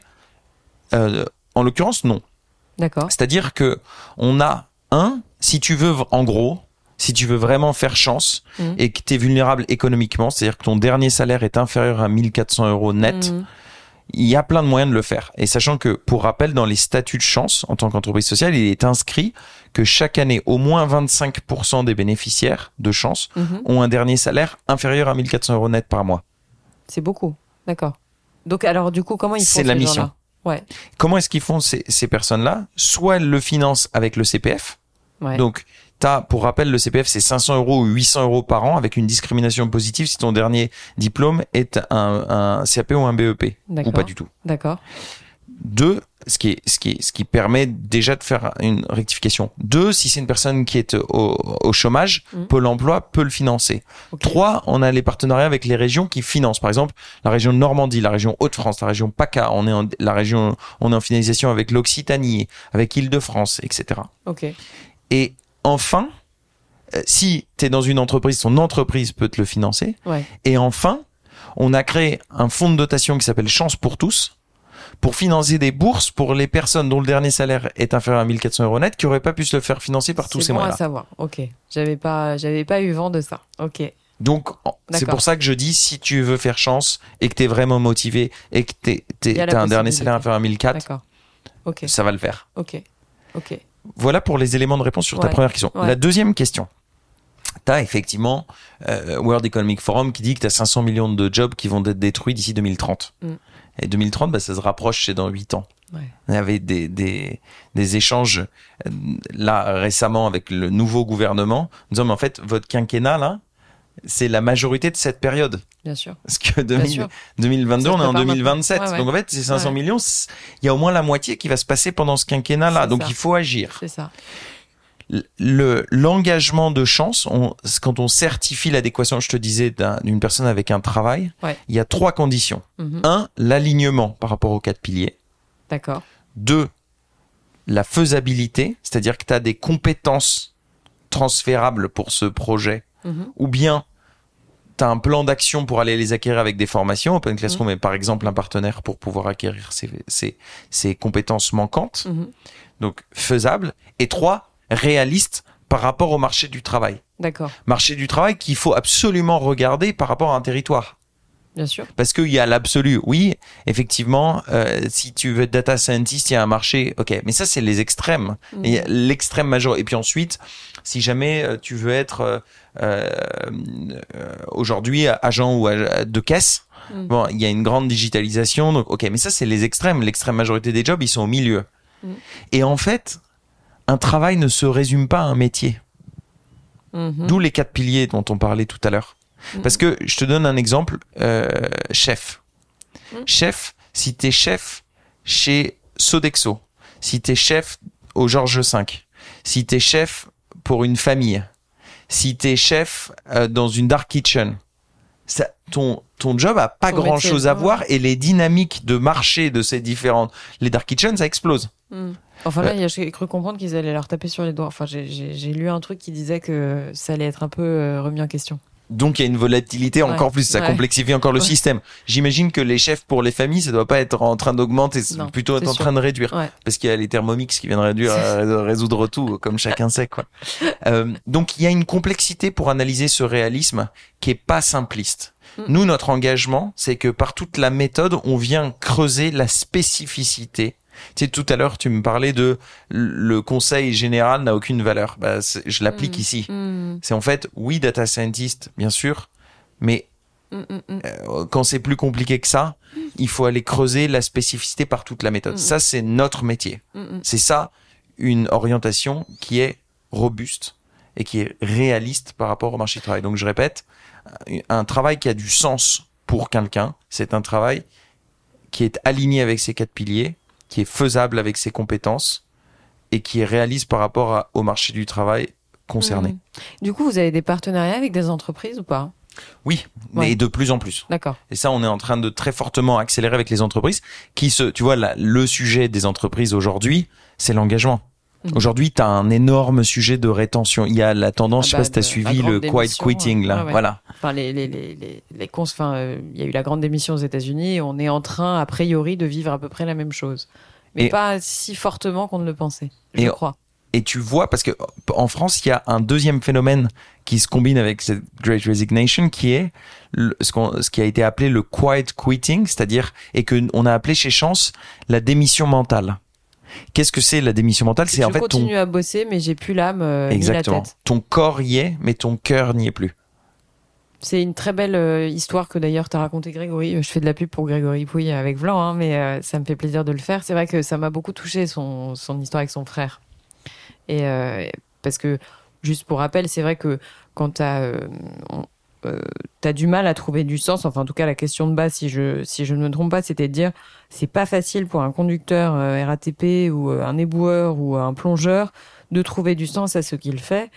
S2: euh, en l'occurrence, non.
S1: D'accord.
S2: C'est-à-dire que on a un, si tu veux, en gros, si tu veux vraiment faire chance
S1: Mhm.
S2: et que tu es vulnérable économiquement, c'est-à-dire que ton dernier salaire est inférieur à 1400 euros net,
S1: Mhm.
S2: Il y a plein de moyens de le faire. Et sachant que, pour rappel, dans les statuts de chance, en tant qu'entreprise sociale, il est inscrit que chaque année, au moins 25% des bénéficiaires de chance
S1: Mhm.
S2: ont un dernier salaire inférieur à 1400 euros net par mois.
S1: C'est beaucoup. D'accord. Donc, alors, du coup, comment ils font
S2: C'est la
S1: ces
S2: mission.
S1: Ouais.
S2: Comment est-ce qu'ils font ces, ces personnes-là? Soit elles le financent avec le CPF.
S1: Ouais.
S2: Donc, t'as, pour rappel, le CPF, c'est 500 euros ou 800 euros par an avec une discrimination positive si ton dernier diplôme est un, un CAP ou un BEP. Ou pas du tout.
S1: D'accord.
S2: Deux, ce qui, est, ce, qui est, ce qui permet déjà de faire une rectification. Deux, si c'est une personne qui est au, au chômage,
S1: Mhm.
S2: Pôle emploi peut le financer. Trois, on a les partenariats avec les régions qui financent. Par exemple, la région Normandie, la région Hauts-de-France, la région PACA. On est en, la région, on est en finalisation avec l'Occitanie, avec Île-de-France, etc.
S1: Ok.
S2: Et enfin, euh, si tu es dans une entreprise, ton entreprise peut te le financer.
S1: Ouais.
S2: Et enfin, on a créé un fonds de dotation qui s'appelle Chance pour tous pour financer des bourses pour les personnes dont le dernier salaire est inférieur à 1400 euros net qui n'auraient pas pu se le faire financer par tous
S1: C'est
S2: ces
S1: bon à
S2: moyens-là.
S1: savoir. Ok. J'avais pas, j'avais pas eu vent de ça. Ok.
S2: Donc, c'est pour ça que je dis, si tu veux faire chance et que tu es vraiment motivé et que tu as un dernier salaire inférieur à 1004,
S1: D'accord. Ok.
S2: ça va le faire.
S1: Ok. Ok.
S2: Voilà pour les éléments de réponse sur ta première question.
S1: Ouais.
S2: La deuxième question. Tu as effectivement euh, World Economic Forum qui dit que tu as 500 millions de jobs qui vont être détruits d'ici 2030.
S1: Mm.
S2: Et 2030, bah, ça se rapproche, c'est dans 8 ans.
S1: Ouais.
S2: Il y avait des, des, des échanges euh, là récemment avec le nouveau gouvernement en disant mais en fait votre quinquennat là c'est la majorité de cette période
S1: Bien sûr.
S2: parce que
S1: Bien
S2: 2000
S1: sûr.
S2: 2022
S1: Ça se
S2: on est en
S1: prépare
S2: 2027
S1: maintenant. Ouais, ouais.
S2: donc en fait ces 500
S1: Ouais.
S2: millions il y a au moins la moitié qui va se passer pendant ce quinquennat là
S1: C'est
S2: donc
S1: ça.
S2: il faut agir
S1: C'est ça.
S2: le l'engagement de chance, on, quand on certifie l'adéquation, je te disais, d'un- d'une personne avec un travail, il y a trois conditions.
S1: Mhm.
S2: Un, l'alignement par rapport aux quatre piliers.
S1: D'accord.
S2: Deux, la faisabilité, c'est-à-dire que tu as des compétences transférables pour ce projet,
S1: Mhm.
S2: ou bien tu as un plan d'action pour aller les acquérir avec des formations. Open Classroom est par exemple un partenaire pour pouvoir acquérir ces, ces, ces compétences manquantes.
S1: Mhm.
S2: Donc faisable. Et trois, réaliste par rapport au marché du travail.
S1: D'accord.
S2: Marché du travail qu'il faut absolument regarder par rapport à un territoire.
S1: Bien sûr.
S2: Parce qu'il y a l'absolu. Oui, effectivement, euh, si tu veux être data scientist, il y a un marché. Ok, mais ça, c'est les extrêmes. Et a L'extrême majeur. Et puis ensuite, si jamais euh, tu veux être euh, aujourd'hui agent ou de caisse,
S1: Mhm.
S2: bon, il y a une grande digitalisation. Donc, ok, mais ça, c'est les extrêmes. L'extrême majorité des jobs, ils sont au milieu.
S1: Mhm.
S2: Et en fait, un travail ne se résume pas à un métier.
S1: Mhm.
S2: D'où les quatre piliers dont on parlait tout à l'heure.
S1: Mhm.
S2: Parce que je te donne un exemple, euh, chef.
S1: Mhm.
S2: Chef, si t'es chef chez Sodexo, si t'es chef au Georges V, si t'es chef pour une famille, si t'es chef euh, dans une dark kitchen, ça, ton, ton job a pas
S1: Ton
S2: grand
S1: métier,
S2: chose à
S1: ouais.
S2: voir et les dynamiques de marché de ces différentes, les dark kitchens, ça explose.
S1: Mhm. Enfin là, a- j'ai cru comprendre qu'ils allaient leur taper sur les doigts. Enfin, j'ai- lu un truc qui disait que ça allait être un peu euh, remis en question.
S2: Donc il y a une volatilité
S1: Ouais.
S2: encore plus, ça
S1: Ouais.
S2: complexifie encore le
S1: Ouais.
S2: système. J'imagine que les chefs pour les familles, ça doit pas être en train d'augmenter, c'est plutôt être en train de réduire.
S1: Ouais.
S2: Parce qu'il y a les thermomix qui viennent réduire, euh, résoudre tout, comme chacun sait quoi. Euh, donc il y a une complexité pour analyser ce réalisme qui est pas simpliste.
S1: Mm.
S2: Nous, notre engagement, c'est que par toute la méthode, on vient creuser la spécificité. Tu sais, tout à l'heure, tu me parlais de le conseil général n'a aucune valeur. Bah, je l'applique
S1: Mm.
S2: ici.
S1: Mhm.
S2: C'est en fait, oui, data scientist, bien sûr, mais
S1: mhm.
S2: euh, quand c'est plus compliqué que ça, il faut aller creuser la spécificité par toute la méthode.
S1: Mm.
S2: Ça, c'est notre métier. C'est ça, une orientation qui est robuste et qui est réaliste par rapport au marché du travail. Donc, je répète, un travail qui a du sens pour quelqu'un, c'est un travail qui est aligné avec ses quatre piliers, qui est faisable avec ses compétences et qui est réaliste par rapport à- au marché du travail concerné.
S1: Mhm. Du coup, vous avez des partenariats avec des entreprises ou pas?
S2: Oui,
S1: Ouais.
S2: mais de plus en plus.
S1: D'accord.
S2: Et ça, on est en train de très fortement accélérer avec les entreprises qui se, tu vois, la- le sujet des entreprises aujourd'hui, c'est l'engagement.
S1: Mhm.
S2: Aujourd'hui, tu as un énorme sujet de rétention. Il y a la tendance,
S1: Ah
S2: je sais
S1: bah,
S2: pas si tu as suivi le quiet quitting, là.
S1: ouais.
S2: Voilà.
S1: Enfin, les, les, les, les, cons, enfin, euh, il y a eu la grande démission aux États-Unis et on est en train, a priori, de vivre à peu près la même chose. Mais
S2: Et-
S1: pas si fortement qu'on ne le pensait, je
S2: Et-
S1: crois.
S2: Et tu vois, parce que en France, il y a un deuxième phénomène qui se combine avec cette Great Resignation, qui est le- ce, qu'on- ce qui a été appelé le quiet quitting, c'est-à-dire, et que on a appelé chez Chance la démission mentale. Qu'est-ce que c'est la démission mentale C'est
S1: je
S2: en fait ton
S1: continue à bosser, mais j'ai plus l'âme euh, ni la
S2: exactement
S1: tête.
S2: ton corps y est, mais ton cœur n'y est plus.
S1: C'est une très belle euh, histoire que d'ailleurs t'as raconté Grégory. Je fais de la pub pour Grégory Pouille avec Vlan, hein, mais euh, ça me fait plaisir de le faire. C'est vrai que ça m'a beaucoup touché son, son histoire avec son frère. Et parce que juste pour rappel, c'est vrai que quand on- euh, t'as du mal à trouver du sens, enfin en tout cas la question de base, si je si je ne me trompe pas, c'était de dire c'est pas facile pour un conducteur euh, RATP ou euh, un éboueur ou un plongeur de trouver du sens à ce qu'il fait.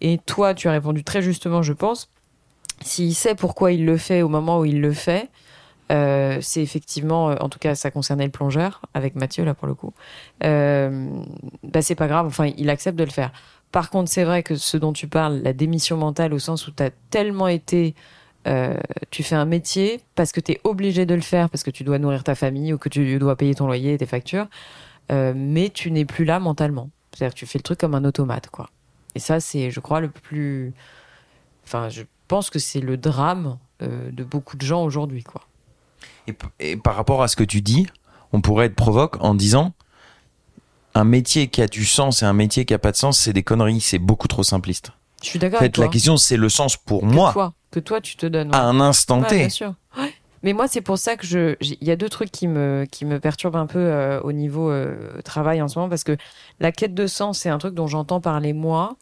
S1: Et toi, tu as répondu très justement, je pense. S'il sait pourquoi il le fait au moment où il le fait, euh, c'est effectivement, en tout cas, ça concernait le plongeur avec Mathieu là pour le coup. Bah c'est pas grave. Enfin, il accepte de le faire. Par contre, c'est vrai que ce dont tu parles, la démission mentale, au sens où tu as tellement été, euh, tu fais un métier parce que tu es obligé de le faire, parce que tu dois nourrir ta famille ou que tu dois payer ton loyer et tes factures, euh, mais tu n'es plus là mentalement. C'est-à-dire que tu fais le truc comme un automate, quoi. Et ça, c'est, je crois, le plus. Enfin, je pense que c'est le drame euh, de beaucoup de gens aujourd'hui, quoi.
S2: Et, et par rapport à ce que tu dis, on pourrait être provoque en disant un métier qui a du sens et un métier qui a pas de sens, c'est des conneries, c'est beaucoup trop simpliste.
S1: Je suis d'accord
S2: En
S1: avec
S2: fait,
S1: toi.
S2: la question, c'est le sens pour
S1: que
S2: moi,
S1: toi, que toi, tu te donnes. ouais.
S2: à un instant
S1: Ouais,
S2: T.
S1: bien sûr. Ouais. Mais moi, c'est pour ça que je, il y a deux trucs qui me, qui me perturbent un peu euh, au niveau euh, travail en ce moment, parce que la quête de sens, c'est un truc dont j'entends parler moi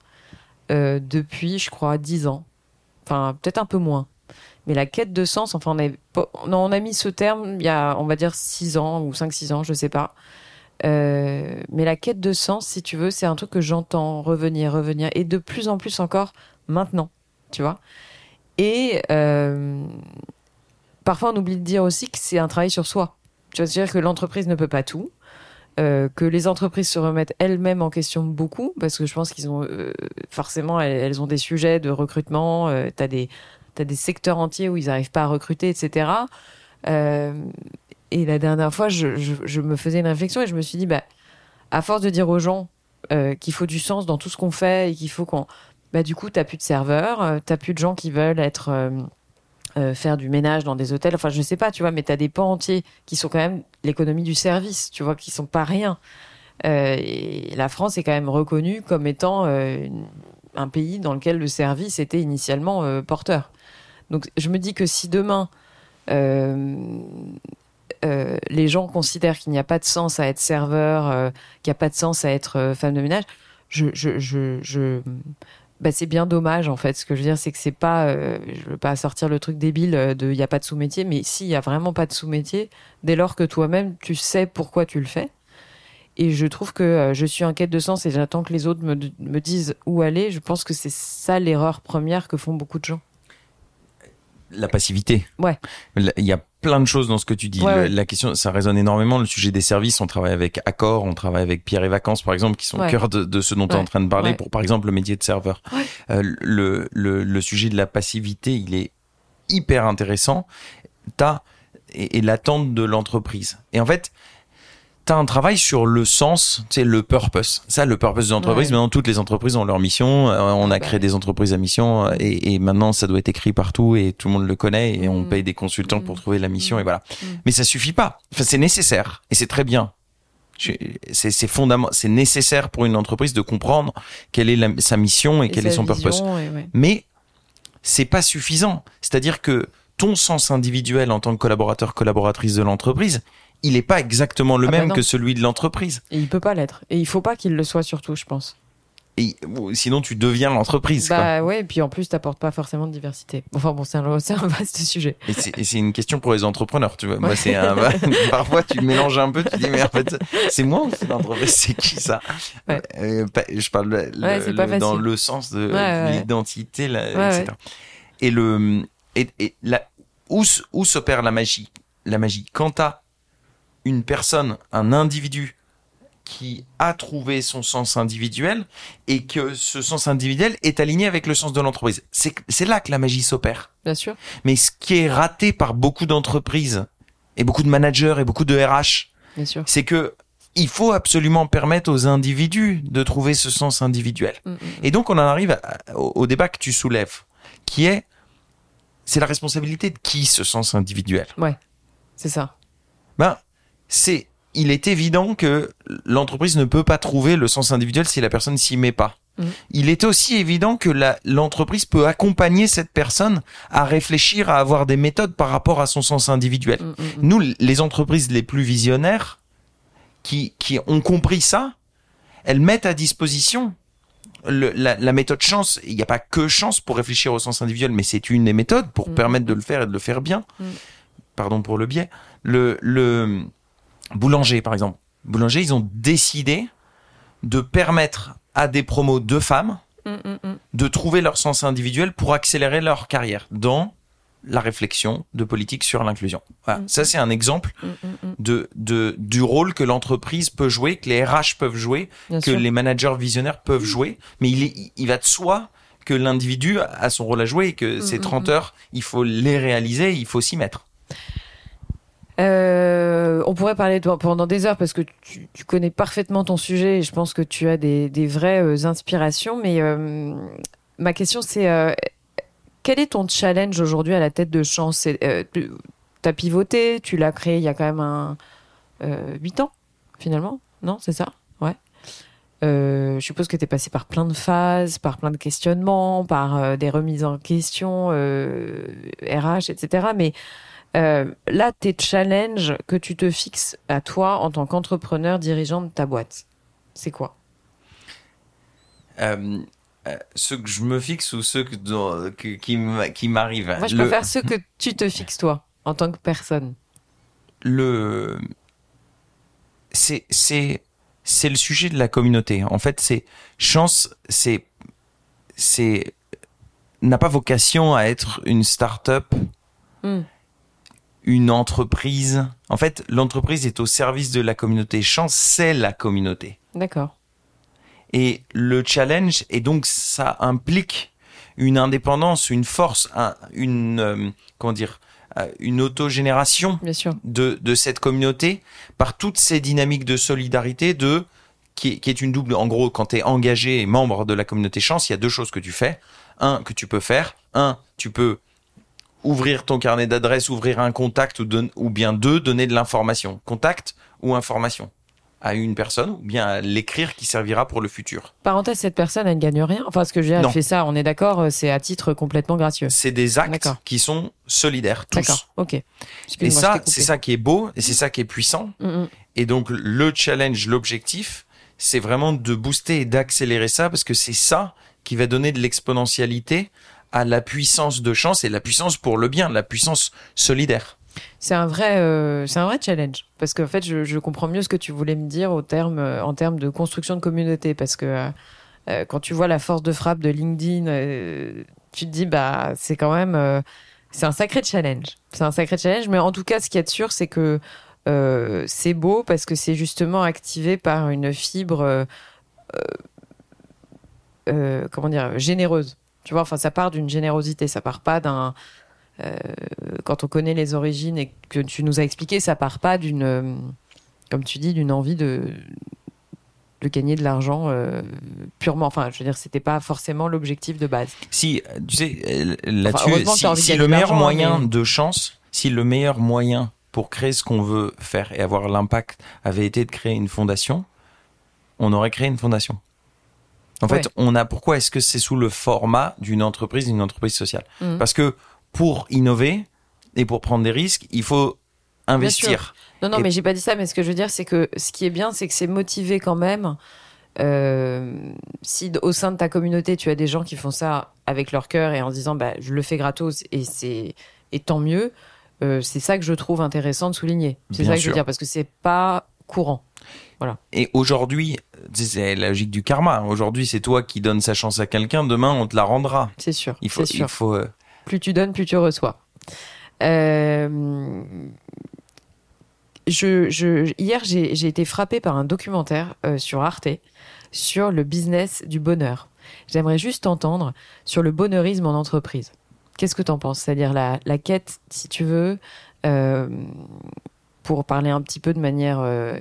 S1: euh, depuis, je crois, dix ans. Enfin, peut-être un peu moins. Mais la quête de sens, enfin, on, non, on a mis ce terme il y a, on va dire, six ans ou cinq, six ans, je sais pas. Euh, mais la quête de sens, si tu veux, c'est un truc que j'entends revenir, revenir, et de plus en plus encore maintenant, tu vois. Et euh, parfois, on oublie de dire aussi que c'est un travail sur soi. Tu vois, c'est-à-dire que l'entreprise ne peut pas tout, euh, que les entreprises se remettent elles-mêmes en question beaucoup, parce que je pense qu'ils ont forcément, elles, ont des sujets de recrutement, euh, t'as des des secteurs entiers où ils n'arrivent pas à recruter, etc. Euh, et la dernière fois, je, me faisais une réflexion et je me suis dit, bah, à force de dire aux gens euh, qu'il faut du sens dans tout ce qu'on fait et qu'il faut qu'on, bah, du coup, t'as plus de serveurs, euh, t'as plus de gens qui veulent être euh, euh, faire du ménage dans des hôtels. Enfin, je sais pas, tu vois, mais t'as des pans entiers qui sont quand même l'économie du service, tu vois, qui sont pas rien. Et la France est quand même reconnue comme étant un pays dans lequel le service était initialement porteur. Donc, je me dis que si demain euh, les gens considèrent qu'il n'y a pas de sens à être serveur, euh, qu'il n'y a pas de sens à être euh, femme de ménage, je, je, je, je- bah, c'est bien dommage en fait. Ce que je veux dire, c'est que c'est pas, euh, je veux pas sortir le truc débile de il n'y a pas de sous-métier, mais s'il y a vraiment pas de sous-métier, dès lors que toi-même tu sais pourquoi tu le fais. Et je trouve que euh, je suis en quête de sens et j'attends que les autres me, me disent où aller. Je pense que c'est ça l'erreur première que font beaucoup de gens.
S2: La passivité.
S1: Ouais.
S2: Il y a plein de choses dans ce que tu dis.
S1: Ouais,
S2: Le-
S1: ouais.
S2: La question, ça résonne énormément. Le sujet des services, on travaille avec Accor, on travaille avec Pierre et Vacances, par exemple, qui sont
S1: Ouais.
S2: au cœur de, de ce dont tu es en train de parler pour, par exemple, le métier de serveur. Euh, le, le, le sujet de la passivité, il est hyper intéressant. T'as et, et l'attente de l'entreprise. Et en fait, t'as un travail sur le sens, tu sais, le purpose. Ça, le purpose de l'entreprise.
S1: Ouais.
S2: Maintenant, toutes les entreprises ont leur mission. Euh, on a
S1: bah
S2: créé
S1: ouais.
S2: des entreprises à mission euh, et, et maintenant, ça doit être écrit partout et tout le monde le connaît et on
S1: Mm.
S2: paye des consultants
S1: Mm.
S2: pour trouver la mission
S1: Mm.
S2: et voilà.
S1: Mm.
S2: Mais ça suffit pas. Enfin, c'est nécessaire et c'est très bien. C'est c'est fondament, c'est nécessaire pour une entreprise de comprendre quelle est la- sa mission et, quel est son purpose.
S1: ouais.
S2: Mais c'est pas suffisant. C'est-à-dire que ton sens individuel en tant que collaborateur, collaboratrice de l'entreprise, il n'est pas exactement le
S1: Ah bah
S2: même que celui de l'entreprise.
S1: Et il peut pas l'être. Et il faut pas qu'il le soit surtout, je pense.
S2: Et sinon, tu deviens l'entreprise. quoi.
S1: Bah ouais, et puis en plus, t'apportes pas forcément de diversité. Enfin bon, c'est un, un vaste sujet.
S2: Et c'est une question pour les entrepreneurs, tu vois. Moi, c'est parfois tu mélanges un peu, tu dis mais en fait c'est moi ou c'est l'entreprise, c'est qui ça
S1: Ouais.
S2: Euh, Je parle le-
S1: Ouais,
S2: le- dans le sens de, l'identité, etc. Et le et, et la, où où s'opère la magie? La magie quand t'as une personne, un individu qui a trouvé son sens individuel et que ce sens individuel est aligné avec le sens de l'entreprise. C'est là que la magie s'opère.
S1: Bien sûr.
S2: Mais ce qui est raté par beaucoup d'entreprises et beaucoup de managers et beaucoup de RH, c'est que il faut absolument permettre aux individus de trouver ce sens individuel.
S1: Mm, mm.
S2: Et donc on en arrive à- au, au débat que tu soulèves, qui est c'est la responsabilité de qui ce sens individuel?
S1: C'est ça.
S2: Ben c'est il est évident que l'entreprise ne peut pas trouver le sens individuel si la personne s'y met pas.
S1: Mhm.
S2: Il est aussi évident que l'entreprise peut accompagner cette personne à réfléchir, à avoir des méthodes par rapport à son sens individuel.
S1: Mm, mm, mm.
S2: Nous, les entreprises les plus visionnaires, qui, qui ont compris ça, elles mettent à disposition le- la, la méthode chance. Il n'y a pas que chance pour réfléchir au sens individuel, mais c'est une des méthodes pour permettre de le faire et de le faire bien. Pardon pour le biais. Le, le boulanger, par exemple. Boulanger, ils ont décidé de permettre à des promos de femmes
S1: Mm, mm, mm.
S2: de trouver leur sens individuel pour accélérer leur carrière dans la réflexion de politique sur l'inclusion. Voilà. Ça, c'est un exemple de, de, du rôle que l'entreprise peut jouer, que les RH peuvent jouer,
S1: Bien
S2: que
S1: sûr.
S2: les managers visionnaires peuvent jouer. Mais il, est, il va de soi que l'individu a son rôle à jouer et que ces
S1: mm,
S2: 30
S1: mm.
S2: heures, il faut les réaliser, il faut s'y mettre.
S1: Euh, on pourrait parler de toi pendant des heures parce que tu, connais parfaitement ton sujet et je pense que tu as des, vraies euh, inspirations. Mais euh, ma question, c'est quel est ton challenge aujourd'hui à la tête de Chance? Tu as pivoté, tu l'as créé il y a quand même un, euh, 8 ans, finalement? Non, c'est ça? Ouais. Je suppose que tu es passé par plein de phases, par plein de questionnements, par des remises en question, RH, etc. Mais euh, là, tes challenges que tu te fixes à toi en tant qu'entrepreneur dirigeant de ta boîte, c'est quoi?
S2: Euh, euh, ceux que je me fixe ou ceux que, qui, m'arrivent?
S1: Moi, je
S2: Le-
S1: préfère ceux que tu te fixes toi en tant que personne.
S2: le c'est c'est c'est le sujet de la communauté. En fait, c'est chance, c'est c'est n'a pas vocation à être une start-up,
S1: Hmm.
S2: Une entreprise. En fait, l'entreprise est au service de la communauté. Chance, c'est la communauté.
S1: D'accord.
S2: Et le challenge, et donc ça implique une indépendance, une force, un- une euh, comment dire, euh, une autogénération
S1: Bien sûr.
S2: de, de cette communauté par toutes ces dynamiques de solidarité de qui est, qui est une double en gros quand tu es engagé et membre de la communauté chance il y a deux choses que tu fais un que tu peux faire un tu peux ouvrir ton carnet d'adresses ouvrir un contact ou, bien deux donner de l'information. Contact ou information. À une personne ou bien à l'écrire qui servira pour le futur.
S1: Parenthèse, cette personne, elle ne gagne rien. Enfin, ce que je veux dire, elle fait ça, on est d'accord, euh, c'est à titre complètement gracieux.
S2: c'est des actes qui sont solidaires tous.
S1: D'accord, ok.
S2: et ça c'est ça qui est beau et c'est ça qui est puissant.
S1: Mm, mm.
S2: Et donc le challenge, l'objectif, c'est vraiment de booster et d'accélérer ça parce que c'est ça qui va donner de l'exponentialité à la puissance de chance et la puissance pour le bien, la puissance solidaire.
S1: C'est un vrai, euh, c'est un vrai challenge parce qu'en fait, je, comprends mieux ce que tu voulais me dire euh, en termes de construction de communauté, parce que euh, quand tu vois la force de frappe de LinkedIn, tu te dis bah c'est quand même, c'est un sacré challenge. C'est un sacré challenge, mais en tout cas, ce qu'il y a de sûr, c'est que c'est beau parce que c'est justement activé par une fibre, comment dire, généreuse. Tu vois, enfin, ça part d'une générosité, ça part pas d'un euh, quand on connaît les origines et que tu nous as expliqué, ça part pas d'une, euh, comme tu dis, d'une envie de de gagner de l'argent euh, purement. Enfin, je veux dire, c'était pas forcément l'objectif de base.
S2: Si, tu sais, là-dessus, si, le meilleur moyen
S1: mais-
S2: de chance, si le meilleur moyen pour créer ce qu'on veut faire et avoir l'impact avait été de créer une fondation, on aurait créé une fondation. En
S1: Ouais.
S2: fait, on a pourquoi est-ce que c'est sous le format d'une entreprise, d'une entreprise sociale
S1: Mhm.
S2: Parce que pour innover et pour prendre des risques, il faut investir.
S1: Non, non,
S2: Et-
S1: mais j'ai pas dit ça. Mais ce que je veux dire, c'est que ce qui est bien, c'est que c'est motivé quand même. Euh, si au sein de ta communauté, tu as des gens qui font ça avec leur cœur et en disant, bah, je le fais gratos et c'est et tant mieux. euh, c'est ça que je trouve intéressant de souligner. C'est ça que je veux dire parce que c'est pas courant.
S2: Et aujourd'hui, c'est la logique du karma. Aujourd'hui, c'est toi qui donnes sa chance à quelqu'un. Demain, on te la rendra.
S1: C'est sûr.
S2: Il faut,
S1: c'est sûr.
S2: il faut. euh,
S1: plus tu donnes, plus tu reçois. Euh, je, je- hier, j'ai été frappée par un documentaire euh, sur Arte sur le business du bonheur. J'aimerais juste entendre sur le bonheurisme en entreprise. Qu'est-ce que tu en penses? C'est-à-dire la, la quête, si tu veux, euh, pour parler un petit peu de manière euh,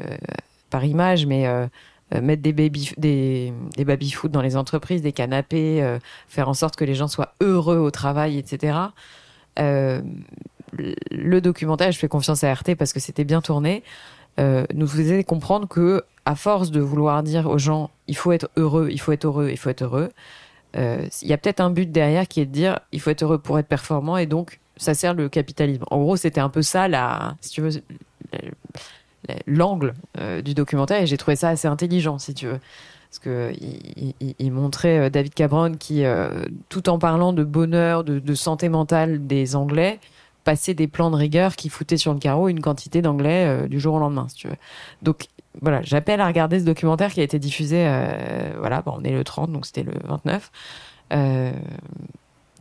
S1: par image, mais euh, euh, mettre des baby des, des baby food dans les entreprises, des canapés, euh, faire en sorte que les gens soient heureux au travail, etc. Le documentaire, je fais confiance à RT parce que c'était bien tourné. nous faisait comprendre que, à force de vouloir dire aux gens, il faut être heureux, il faut être heureux, il faut être heureux, il y a peut-être un but derrière qui est de dire, il faut être heureux pour être performant, et donc ça sert le capitalisme. En gros, c'était un peu ça, la, si tu veux, l'angle euh, du documentaire, et j'ai trouvé ça assez intelligent, si tu veux. Parce que il, montrait euh, David Cameron qui, euh, tout en parlant de bonheur, de, santé mentale des Anglais, passait des plans de rigueur qui foutaient sur le carreau une quantité d'anglais du jour au lendemain, si tu veux. Donc voilà, j'appelle à regarder ce documentaire qui a été diffusé. voilà, bon, on est le 30, donc c'était le 29. Euh,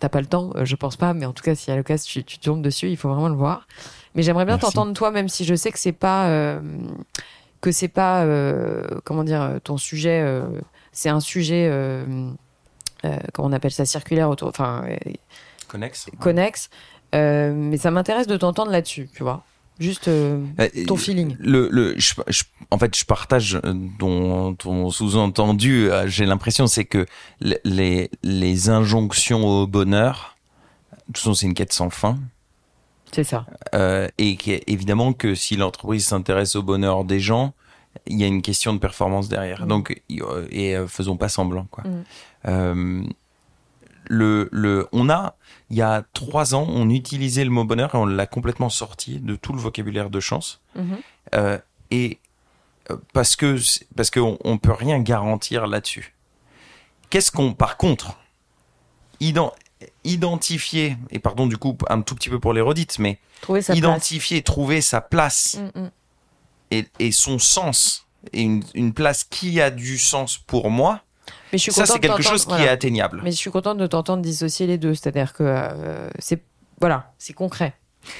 S1: T'as pas le temps, je pense pas, mais en tout cas, si à l'occasion tu, tu tombes dessus, il faut vraiment le voir. Mais j'aimerais bien t'entendre toi, même si je sais que c'est pas euh, que c'est pas euh, comment dire euh, ton sujet. euh, c'est un sujet comment on appelle ça circulaire autour, enfin
S2: Connexe.
S1: connexe. Mais ça m'intéresse de t'entendre là-dessus, tu vois. Juste ton feeling.
S2: Le, le, je- je- en fait, je partage ton, ton sous-entendu. J'ai l'impression, c'est que le- les, les injonctions au bonheur, de toute façon, c'est une quête sans fin.
S1: C'est ça.
S2: Euh, et évidemment que si l'entreprise s'intéresse au bonheur des gens, il y a une question de performance derrière.
S1: Mhm.
S2: Donc, euh, et euh, faisons pas semblant, quoi. Euh, le, le, on a, il y a trois ans, on utilisait le mot bonheur et on l'a complètement sorti de tout le vocabulaire de chance.
S1: Mhm.
S2: Euh, et parce que parce qu'on on peut rien garantir là-dessus. Qu'est-ce qu'on, par contre, ident- identifier et pardon du coup un tout petit peu pour les redites, mais
S1: Trouver sa place.
S2: identifier, trouver sa place
S1: Mm, mm.
S2: et, et son sens et une, une place qui a du sens pour moi,
S1: Mais je suis
S2: ça c'est quelque chose qui
S1: voilà.
S2: est atteignable.
S1: Mais je suis contente de t'entendre dissocier les deux, c'est-à-dire que euh, c'est voilà, c'est concret.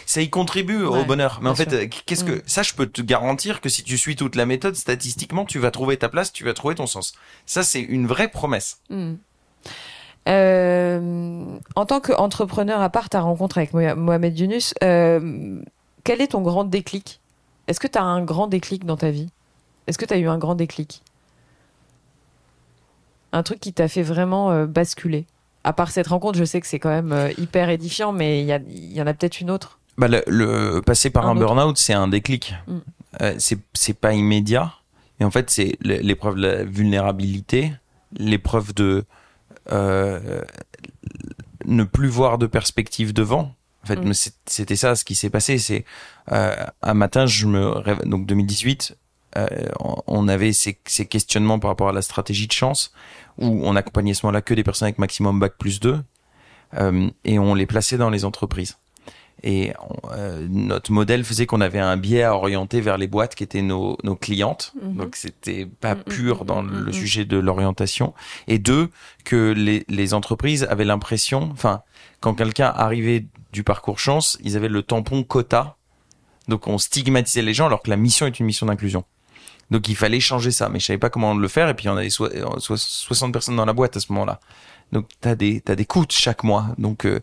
S2: Ça y contribue
S1: Ouais,
S2: au bonheur. Mais en fait, euh, qu'est-ce que
S1: Mm.
S2: ça je peux te garantir que si tu suis toute la méthode statistiquement, tu vas trouver ta place, tu vas trouver ton sens. Ça c'est une vraie promesse.
S1: Euh, en tant qu'entrepreneur, à part ta rencontre avec Moha- Mohamed Yunus, euh, quel est ton grand déclic? Est-ce que tu as un grand déclic dans ta vie? Est-ce que tu as eu un grand déclic? Un truc qui t'a fait vraiment euh, basculer? À part cette rencontre, je sais que c'est quand même hyper édifiant, mais il y, en a peut-être une autre.
S2: Bah, le, le- passer par
S1: Un
S2: burn-out, c'est un déclic.
S1: Mm.
S2: C'est pas immédiat. Et en fait, c'est l'épreuve de la vulnérabilité, l'épreuve de ne plus voir de perspective devant. En fait,
S1: Mm.
S2: c'était ça ce qui s'est passé. C'est euh, un matin, je me donc 2018, euh, on- avait ces, ces questionnements par rapport à la stratégie de chance où on accompagnait ce moment-là que des personnes avec maximum bac plus 2 euh, et on les plaçait dans les entreprises. Et on- euh, notre modèle faisait qu'on avait un biais à orienter vers les boîtes qui étaient nos, nos clientes.
S1: Mhm.
S2: Donc c'était pas
S1: Mhm,
S2: pur dans
S1: mhm,
S2: le
S1: mhm.
S2: sujet de l'orientation. Et deux, que les, les entreprises avaient l'impression, enfin, quand quelqu'un arrivait du parcours chance, ils avaient le tampon quota. Donc on stigmatisait les gens alors que la mission est une mission d'inclusion. Donc il fallait changer ça, mais je savais pas comment le faire. Et puis il y en avait so- euh, so- 60 personnes dans la boîte à ce moment-là. Donc t'as des t'as des coûts chaque mois. Donc euh,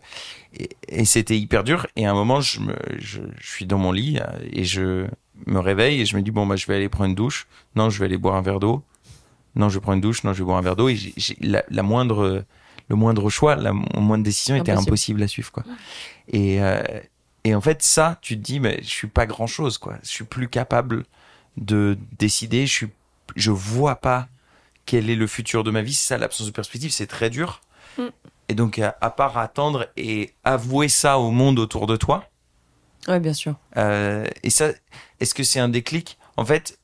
S2: et, et c'était hyper dur. Et à un moment, je me je, je suis dans mon lit euh, et je me réveille et je me dis bon bah je vais aller prendre une douche. Non, je vais aller boire un verre d'eau. Non, je vais prendre une douche. Non, je vais boire un verre d'eau. Et la, la moindre le moindre choix, la mo- moindre décision était
S1: Impossible.
S2: impossible à suivre quoi. Et euh, et en fait ça, tu te dis mais je suis pas grand chose quoi. Je suis plus capable de décider. Je suis je vois pas quel est le futur de ma vie. C'est ça, l'absence de perspective, c'est très dur.
S1: Mm.
S2: Et donc, à, à part attendre et avouer ça au monde autour de toi,
S1: Ouais, bien sûr.
S2: euh, et ça, est-ce que c'est un déclic? En fait,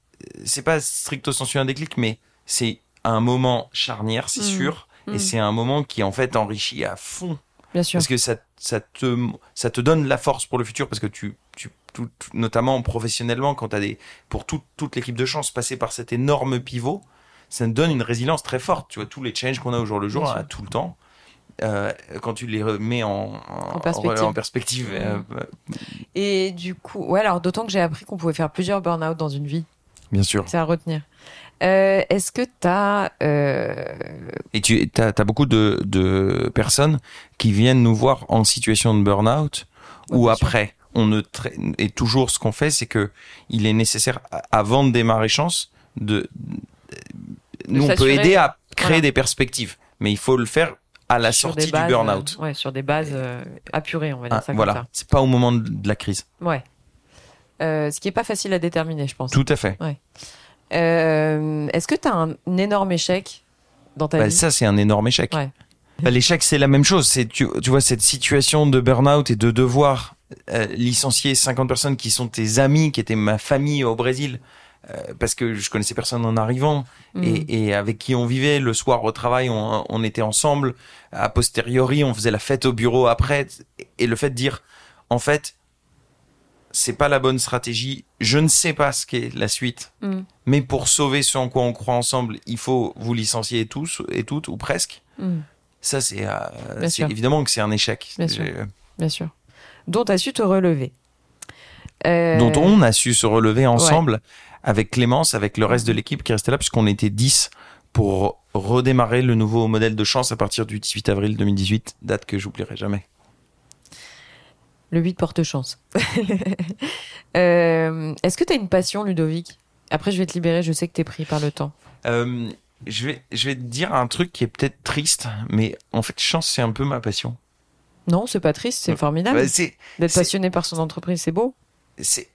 S2: c'est pas stricto sensu un déclic, mais c'est un moment charnière, c'est
S1: Mm.
S2: sûr.
S1: Mm.
S2: Et c'est un moment qui, en fait, enrichit à fond.
S1: Bien sûr.
S2: Parce que ça, ça, te, ça te donne la force pour le futur, parce que tu, tu tout- notamment professionnellement, quand tu as des, pour tout- toute l'équipe de chance, passer par cet énorme pivot, ça te donne une résilience très forte. Tu vois, tous les challenges qu'on a au jour le jour, à tout le temps, euh, quand tu les remets en, en,
S1: perspective.
S2: en perspective, euh,
S1: Et du coup, ouais, alors d'autant que j'ai appris qu'on pouvait faire plusieurs burn-out dans une vie.
S2: bien sûr.
S1: C'est à retenir. Euh, Est-ce que tu as.
S2: Et tu as, beaucoup de, de personnes qui viennent nous voir en situation de burn-out
S1: Ouais,
S2: ou
S1: sûr.
S2: après. On ne et toujours ce qu'on fait, c'est que il est nécessaire, avant de démarrer chance, de, nous on peut aider à créer
S1: voilà.
S2: des perspectives, mais il faut le faire à la
S1: sur
S2: sortie
S1: bases,
S2: du burn-out.
S1: euh, ouais, sur des bases euh, apurées, on va dire
S2: Ah,
S1: ça comme
S2: voilà, c'est pas au moment de de la crise.
S1: Ouais. Euh, ce qui est pas facile à déterminer, je pense.
S2: Tout à fait.
S1: Euh, Est-ce que tu as un énorme échec dans ta
S2: Bah,
S1: vie?
S2: ça, c'est un énorme échec.
S1: Ouais.
S2: Bah, L'échec, c'est la même chose. C'est tu, tu vois cette situation de burn-out et de devoir licencier 50 personnes qui sont tes amis, qui étaient ma famille au Brésil, parce que je connaissais personne en arrivant
S1: Mm.
S2: et, et avec qui on vivait. Le soir au travail, on, on était ensemble. A posteriori, on faisait la fête au bureau après. Et le fait de dire, en fait, c'est pas la bonne stratégie. Je ne sais pas ce qu'est la suite.
S1: Mm.
S2: Mais pour sauver ce en quoi on croit ensemble, il faut vous licencier tous et toutes ou presque.
S1: Mm,
S2: Ça, c'est euh, évidemment que c'est un échec.
S1: Bien sûr.
S2: Euh,
S1: bien sûr. Dont tu as su te relever. Euh,
S2: Dont on a su se relever ensemble avec Clémence, avec le reste de l'équipe qui restait là, puisqu'on était 10 pour redémarrer le nouveau modèle de chance à partir du 18 avril 2018, date que j'oublierai jamais.
S1: Le 8 porte chance. Euh, Est-ce que tu as une passion, Ludovic? Après, je vais te libérer, je sais que tu es pris par le temps.
S2: Euh, je, vais, je vais te dire un truc qui est peut-être triste, mais en fait, chance, c'est un peu ma passion.
S1: Non, c'est pas triste, c'est formidable.
S2: Bah,
S1: D'être passionné par son entreprise, c'est beau.
S2: c'est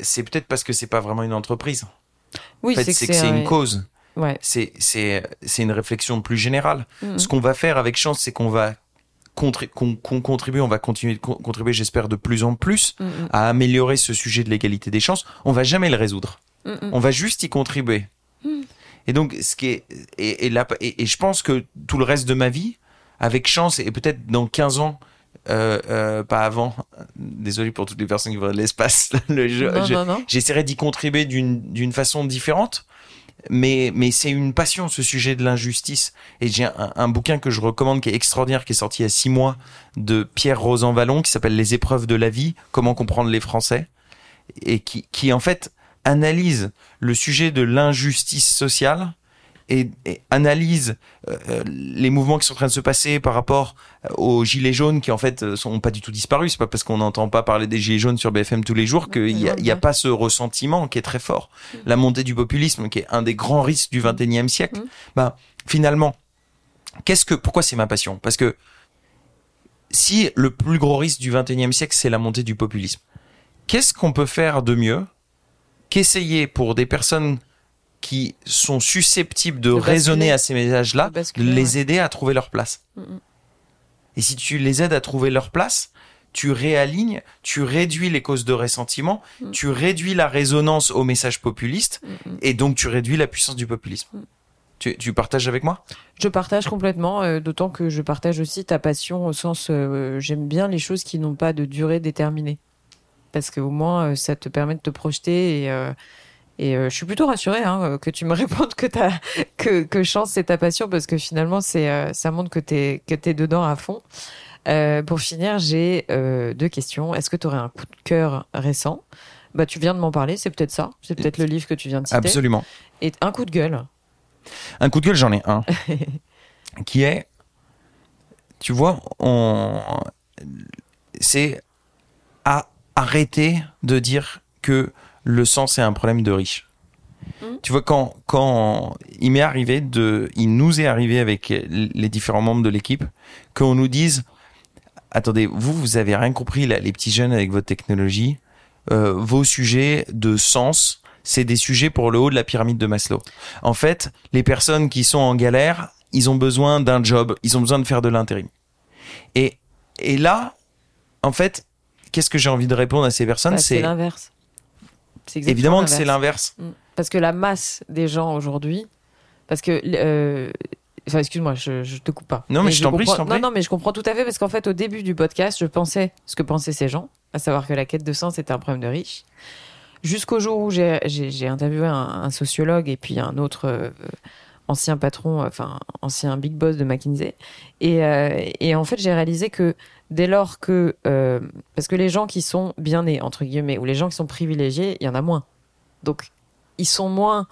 S2: c'est peut-être parce que c'est pas vraiment une entreprise.
S1: Oui,
S2: en fait, c'est que c'est
S1: un-
S2: une cause.
S1: Ouais.
S2: C'est une réflexion plus générale.
S1: Mhm.
S2: Ce qu'on va faire avec chance, c'est qu'on va contri- qu'on qu'on contribue, on va continuer de con- contribuer, j'espère, de plus en plus
S1: Mm, mm,
S2: à améliorer ce sujet de l'égalité des chances. On va jamais le résoudre.
S1: mm, mm.
S2: On va juste y contribuer.
S1: Mm.
S2: Et donc, ce qui est et, et, là, et, et je pense que tout le reste de ma vie, avec chance, et peut-être dans 15 ans, euh, euh, pas avant. Désolé pour toutes les personnes qui vont de l'espace. Le jeu,
S1: non,
S2: je-
S1: non, non.
S2: j'essaierai d'y contribuer d'une d'une façon différente. Mais, mais c'est une passion, ce sujet de l'injustice. Et j'ai un, un bouquin que je recommande qui est extraordinaire, qui est sorti il y a six mois, de Pierre Rosan Vallon, qui s'appelle Les épreuves de la vie, comment comprendre les Français, et qui, qui en fait analyse le sujet de l'injustice sociale et, et analyse euh, euh, les mouvements qui sont en train de se passer par rapport euh, aux gilets jaunes qui en fait sont pas du tout disparus. C'est pas parce qu'on n'entend pas parler des gilets jaunes sur BFM tous les jours qu'il y a, y a pas ce ressentiment qui est très fort. La montée du populisme qui est un des grands risques du 21e siècle.
S1: Mhm.
S2: Bah, finalement, qu'est-ce que, pourquoi c'est ma passion? Parce que si le plus gros risque du 21e siècle, c'est la montée du populisme, qu'est-ce qu'on peut faire de mieux qu'essayer pour des personnes qui sont susceptibles de, raisonner à ces messages-là, les aider à trouver leur place.
S1: Mhm.
S2: Et si tu les aides à trouver leur place, tu réalignes, tu réduis les causes de ressentiment,
S1: Mhm.
S2: tu réduis la résonance aux messages populistes,
S1: Mm, mm.
S2: et donc tu réduis la puissance du populisme.
S1: Mm.
S2: Tu, tu partages avec moi?
S1: Je partage complètement, euh, d'autant que je partage aussi ta passion au sens euh, j'aime bien les choses qui n'ont pas de durée déterminée. Parce qu'au moins, euh, ça te permet de te projeter et, et euh, je suis plutôt rassurée hein, euh, que tu me répondes que, t'as- que, que chance c'est ta passion parce que finalement, c'est, euh, ça montre que tu es, que t'es dedans à fond. Euh, pour finir, j'ai deux questions. Est-ce que tu aurais un coup de cœur récent? Bah, Tu viens de m'en parler, c'est peut-être ça. C'est peut-être le livre que tu viens de citer.
S2: Absolument.
S1: Et un coup de gueule.
S2: Un coup de gueule, j'en ai un. qui est, tu vois, on, c'est à arrêter de dire que le sang c'est un problème de riches.
S1: Mhm.
S2: Tu vois, quand, quand il m'est arrivé de, il nous est arrivé avec les différents membres de l'équipe, qu'on nous dise, attendez, vous, vous avez rien compris, là, les petits jeunes avec votre technologie, euh, vos sujets de sens, c'est des sujets pour le haut de la pyramide de Maslow. En fait, les personnes qui sont en galère, ils ont besoin d'un job, ils ont besoin de faire de l'intérim. Et, et là, en fait, qu'est-ce que j'ai envie de répondre à ces personnes?
S1: Bah, c'est
S2: C'est
S1: l'inverse.
S2: Évidemment que c'est
S1: l'inverse. Mm. Parce que la masse des gens aujourd'hui, parce que, euh, enfin, excuse-moi, je, je te coupe pas.
S2: Non, mais je t'en prie, je
S1: comprends-
S2: t'en prie.
S1: Non, non, mais je comprends tout à fait parce qu'en fait, au début du podcast, je pensais ce que pensaient ces gens, à savoir que la quête de sens était un problème de riches. Jusqu'au jour où j'ai- interviewé un, un sociologue et puis un autre euh, ancien patron, enfin ancien big boss de McKinsey, et, euh, et en fait, j'ai réalisé que dès lors que, euh, parce que les gens qui sont bien nés entre guillemets ou les gens qui sont privilégiés, il y en a moins. Donc, ils sont moins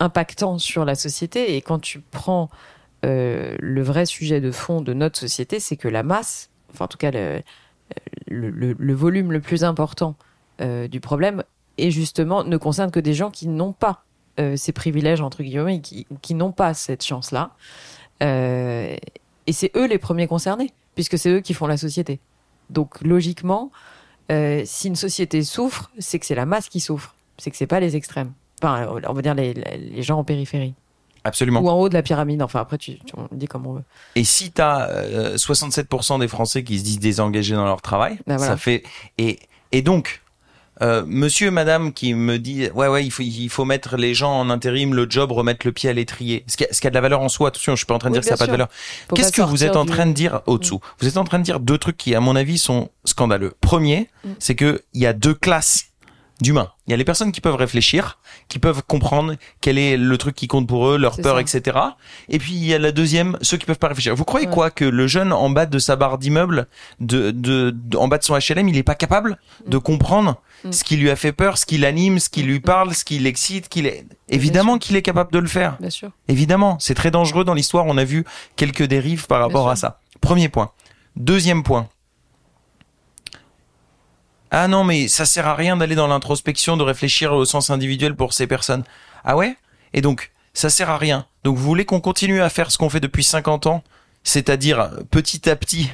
S1: impactants sur la société. Et quand tu prends euh, le vrai sujet de fond de notre société, c'est que la masse, enfin en tout cas le, volume le plus important euh, du problème, est justement ne concerne que des gens qui n'ont pas ces privilèges entre guillemets, qui, n'ont pas cette chance-là. Et c'est eux les premiers concernés, puisque c'est eux qui font la société. Donc logiquement, euh, si une société souffre, c'est que c'est la masse qui souffre. C'est que c'est pas les extrêmes. Enfin, on va dire les, les gens en périphérie.
S2: Absolument.
S1: Ou en haut de la pyramide. Enfin, après, tu, tu on dit comme on veut.
S2: Et si tu as 67% des Français qui se disent désengagés dans leur travail,
S1: Ben voilà.
S2: ça fait. Et, et donc, euh, monsieur, madame qui me dit ouais ouais il faut il faut mettre les gens en intérim le job remettre le pied à l'étrier. Ce qui a, ce qui a de la valeur en soi attention je suis pas en train de
S1: Oui,
S2: dire que ça a
S1: bien
S2: pas de valeur. Qu'est-ce que vous êtes en train de dire au-dessous vous êtes en train de dire deux trucs qui à mon avis sont scandaleux. Premier
S1: Mm.
S2: c'est que il y a deux classes d'humains il y a les personnes qui peuvent réfléchir qui peuvent comprendre quel est le truc qui compte pour eux leur peur
S1: ça.
S2: etc et puis il y a la deuxième ceux qui peuvent pas réfléchir vous croyez
S1: Ouais.
S2: quoi que le jeune en bas de sa barre d'immeuble de, de, de- en bas de son HLM il est pas capable de comprendre
S1: Mm.
S2: ce qui lui a fait peur, ce qui l'anime, ce qui lui parle, ce qui l'excite, qu'il est évidemment qu'il est capable de le faire.
S1: Bien sûr.
S2: Évidemment, c'est très dangereux dans l'histoire, on a vu quelques dérives par rapport à ça. Premier point. Deuxième point. Ah non, mais ça sert à rien d'aller dans l'introspection, de réfléchir au sens individuel pour ces personnes. Ah ouais? Et donc, ça sert à rien. Donc, vous voulez qu'on continue à faire ce qu'on fait depuis 50 ans? C'est-à-dire, petit à petit,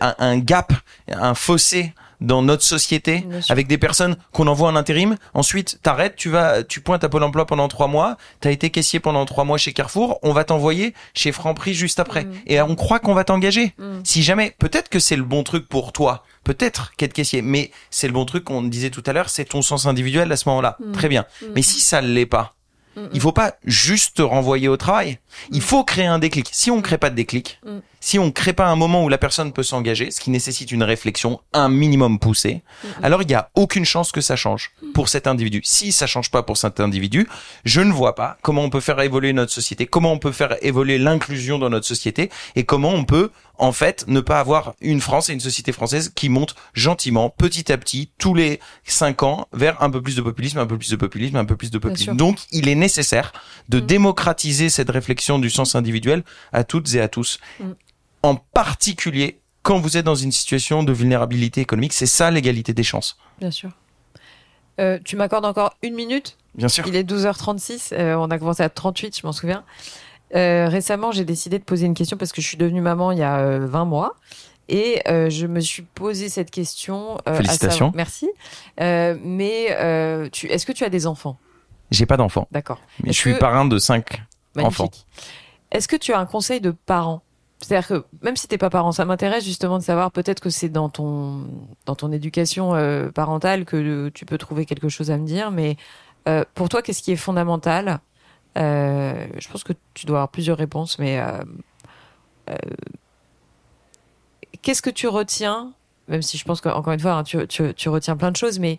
S2: un, un gap, un fossé dans notre société avec des personnes qu'on envoie en intérim. Ensuite, t'arrêtes, tu vas, tu pointes à Pôle emploi pendant trois mois. T'as été caissier pendant trois mois chez Carrefour. On va t'envoyer chez Franprix juste après.
S1: Mhm.
S2: Et on croit qu'on va t'engager.
S1: Mm.
S2: Si jamais, peut-être que c'est le bon truc pour toi. Peut-être qu'être caissier. Mais c'est le bon truc qu'on disait tout à l'heure. C'est ton sens individuel à ce moment-là.
S1: Mm.
S2: Très bien.
S1: Mm.
S2: Mais si ça ne l'est pas,
S1: Mm,
S2: il faut pas juste te renvoyer au travail. Il faut créer un déclic. Si on crée pas de déclic,
S1: Mm.
S2: Si on crée pas un moment où la personne peut s'engager, ce qui nécessite une réflexion un minimum poussée,
S1: Mm.
S2: alors il y a aucune chance que ça change pour cet individu. Si ça change pas pour cet individu, je ne vois pas comment on peut faire évoluer notre société, comment on peut faire évoluer l'inclusion dans notre société et comment on peut en fait ne pas avoir une France et une société française qui monte gentiment, petit à petit, tous les cinq ans, vers un peu plus de populisme, un peu plus de populisme, un peu plus de populisme. Donc, il est nécessaire de
S1: Mm.
S2: démocratiser cette réflexion du sens individuel à toutes et à tous.
S1: Mm.
S2: En particulier quand vous êtes dans une situation de vulnérabilité économique. C'est ça l'égalité des chances.
S1: Bien sûr. Euh, tu m'accordes encore une minute?
S2: Bien sûr.
S1: Il est 12h36, euh, on a commencé à 38, je m'en souviens. Euh, récemment, j'ai décidé de poser une question parce que je suis devenue maman il y a euh, 20 mois. Et euh, je me suis posé cette question. euh, à
S2: Félicitations.
S1: merci. Euh, mais euh, tu, est-ce que tu as des enfants?
S2: J'ai pas d'enfant,
S1: D'accord.
S2: mais je suis
S1: que-
S2: parrain de cinq.
S1: Magnifique.
S2: Enfant.
S1: Est-ce que tu as un conseil de parent C'est-à-dire que même si t'es pas parent, ça m'intéresse justement de savoir peut-être que c'est dans ton dans ton éducation euh, parentale que euh, tu peux trouver quelque chose à me dire. Mais euh, pour toi, qu'est-ce qui est fondamental? Je pense que tu dois avoir plusieurs réponses, mais qu'est-ce que tu retiens? Même si je pense qu'encore une fois, hein, tu, retiens plein de choses, mais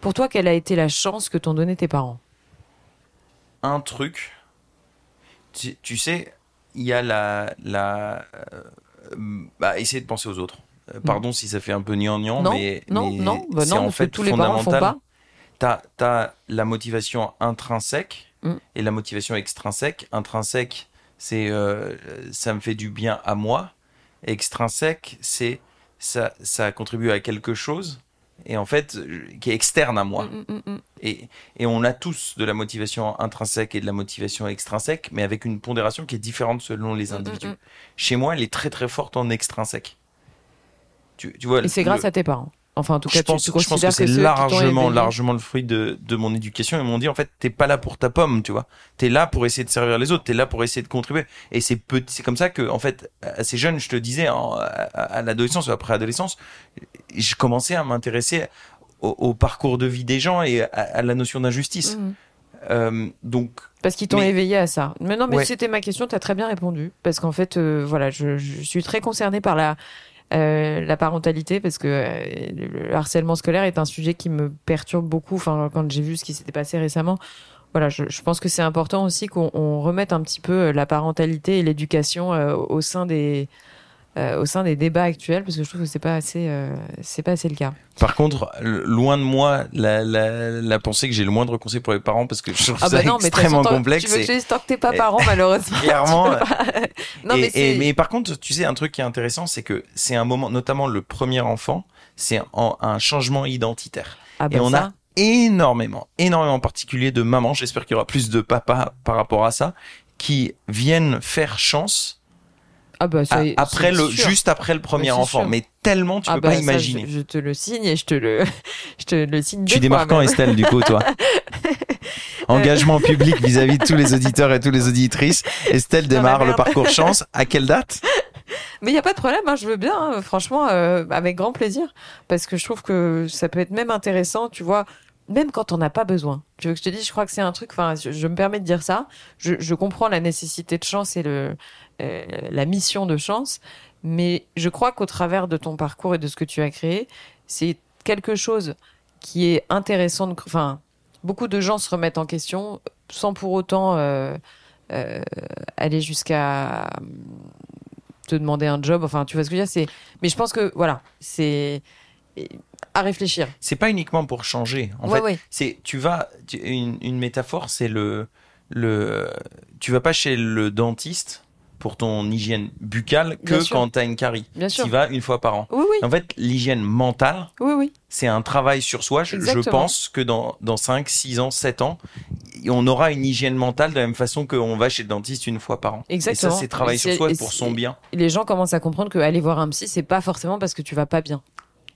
S1: pour toi, quelle a été la chance que t'ont donné tes parents?
S2: Un truc. Tu sais, il y a la. la euh, bah, essayer de penser aux autres. Euh, Pardon si ça fait un peu
S1: Non,
S2: mais.
S1: non,
S2: mais
S1: non, bah
S2: c'est
S1: non,
S2: en
S1: parce que
S2: fait
S1: tous les parents font
S2: fondamental.
S1: pas.
S2: T'as, t'as la motivation intrinsèque
S1: Mm.
S2: et la motivation extrinsèque. Intrinsèque, c'est euh, ça me fait du bien à moi. Extrinsèque, c'est ça, ça contribue à quelque chose et en fait euh, qui est externe à moi.
S1: Mm, mm, mm.
S2: Et, et on a tous de la motivation intrinsèque et de la motivation extrinsèque, mais avec une pondération qui est différente selon les
S1: Mm,
S2: individus.
S1: mm, mm.
S2: Chez moi, elle est très très forte en extrinsèque. Tu, tu vois,
S1: Et c'est
S2: le-
S1: grâce à tes parents. Enfin, en tout cas,
S2: je pense,
S1: tu,
S2: je
S1: tu
S2: pense
S1: considères
S2: que c'est largement, largement le fruit de, de mon éducation. Ils m'ont dit, en fait, t'es pas là pour ta pomme, tu vois. T'es là pour essayer de servir les autres. T'es là pour essayer de contribuer. Et c'est petit, c'est comme ça que, en fait, assez jeune, je te disais, en- à, à l'adolescence ou après adolescence, je commençais à m'intéresser au, au parcours de vie des gens et à, à la notion d'injustice.
S1: Mhm.
S2: Euh, donc,
S1: Parce qu'ils t'ont
S2: Mais-
S1: éveillé à ça. Mais non, mais
S2: Ouais.
S1: c'était ma question, tu as très bien répondu. Parce qu'en fait, euh, voilà, je, je suis très concernée par la, euh, la parentalité, parce que euh, le harcèlement scolaire est un sujet qui me perturbe beaucoup. Enfin, quand j'ai vu ce qui s'était passé récemment, voilà, je, je pense que c'est important aussi qu'on on remette un petit peu euh, la parentalité et l'éducation au sein des au sein des débats actuels, parce que je trouve que c'est pas assez, euh, c'est pas assez le cas.
S2: par contre, loin de moi la, la, la pensée que j'ai le moindre conseil pour les parents parce que je trouve
S1: Ah
S2: ça
S1: bah non, mais de toute
S2: extrêmement
S1: façon,
S2: complexe.
S1: Tu veux que
S2: et-
S1: tant que t'es pas parent, malheureusement.
S2: Clairement.
S1: pas. non,
S2: et,
S1: mais
S2: et- mais par contre, tu sais, un truc qui est intéressant, c'est que c'est un moment, notamment le premier enfant, c'est un, un changement identitaire.
S1: Ah bah
S2: et on
S1: ça.
S2: a énormément, énormément en particulier de mamans, j'espère qu'il y aura plus de papas par rapport à ça, qui viennent faire chance
S1: Ah bah, ça
S2: après
S1: c'est
S2: le,
S1: sûr.
S2: juste après le premier
S1: c'est
S2: enfant.
S1: sûr.
S2: Mais tellement, tu
S1: Ah
S2: peux
S1: bah,
S2: pas
S1: ça,
S2: imaginer.
S1: Je, je te le signe et je te le, je te le signe.
S2: Tu
S1: fois
S2: quand. Estelle, du coup, toi Engagement public vis-à-vis de tous les auditeurs et toutes les auditrices. Estelle démarre le parcours chance. À quelle date?
S1: Mais il n'y a pas de problème, hein, je veux bien, hein, franchement, euh, avec grand plaisir. Parce que je trouve que ça peut être même intéressant, tu vois, même quand on n'a pas besoin. Tu veux que je te dise, je crois que c'est un truc, enfin, je, je me permets de dire ça. Je, je comprends la nécessité de chance et le, euh, la mission de chance, mais je crois qu'au travers de ton parcours et de ce que tu as créé, c'est quelque chose qui est intéressant. de- Enfin, beaucoup de gens se remettent en question sans pour autant euh, euh, aller jusqu'à euh, te demander un job. Enfin, tu vois ce que je veux dire? C'est, mais je pense que voilà, c'est à réfléchir.
S2: C'est pas uniquement pour changer. En
S1: ouais,
S2: fait,
S1: ouais.
S2: c'est tu vas tu- une, une métaphore, c'est le le tu vas pas chez le dentiste pour ton hygiène buccale que quand tu as une carie.
S1: Bien sûr.
S2: Tu vas une fois par an.
S1: Oui, oui,
S2: En fait, l'hygiène mentale,
S1: oui, oui.
S2: c'est un travail sur soi. Je, pense que dans, dans 5, 6 ans, 7 ans, on aura une hygiène mentale de la même façon qu'on va chez le dentiste une fois par an.
S1: Exactement.
S2: Et ça, c'est travail sur soi pour son bien.
S1: Les gens commencent à comprendre que aller voir un psy, c'est pas forcément parce que tu vas pas bien.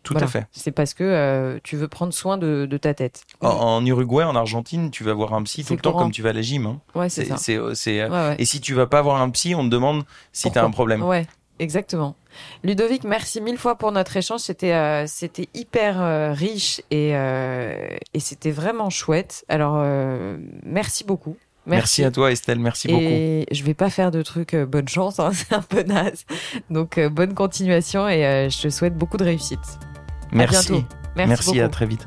S2: Tout
S1: Voilà.
S2: à fait.
S1: C'est parce que euh, tu veux prendre soin de, de ta tête.
S2: En, en Uruguay, en Argentine, tu vas voir un psy tout le temps comme tu vas à la gym. hein.
S1: Ouais, c'est ça.
S2: euh,
S1: Ouais, ouais.
S2: Et si tu vas pas voir un psy, on te demande si tu as un problème.
S1: Ouais, exactement. Ludovic, merci mille fois pour notre échange. C'était euh, c'était hyper euh, riche et, euh, et c'était vraiment chouette. Alors, euh, merci beaucoup.
S2: Merci. à toi, Estelle. Merci beaucoup.
S1: Et je vais pas faire de trucs euh, bonne chance, hein, c'est un peu naze. Donc, euh, bonne continuation et euh, je te souhaite beaucoup de réussite. À
S2: Merci.
S1: bientôt. Merci,
S2: Merci, à très vite.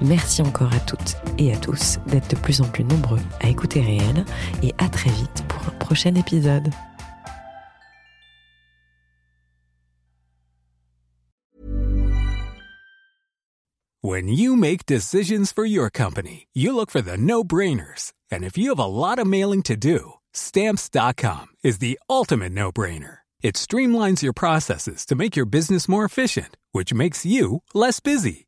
S1: Merci encore à toutes et à tous d'être de plus en plus nombreux à écouter Réel et à très vite pour un prochain épisode.
S3: When you make decisions for your company, you look for the no brainers. And if you have a lot of mailing to do, stamps.com is the ultimate no brainer. It streamlines your processes to make your business more efficient, which makes you less busy.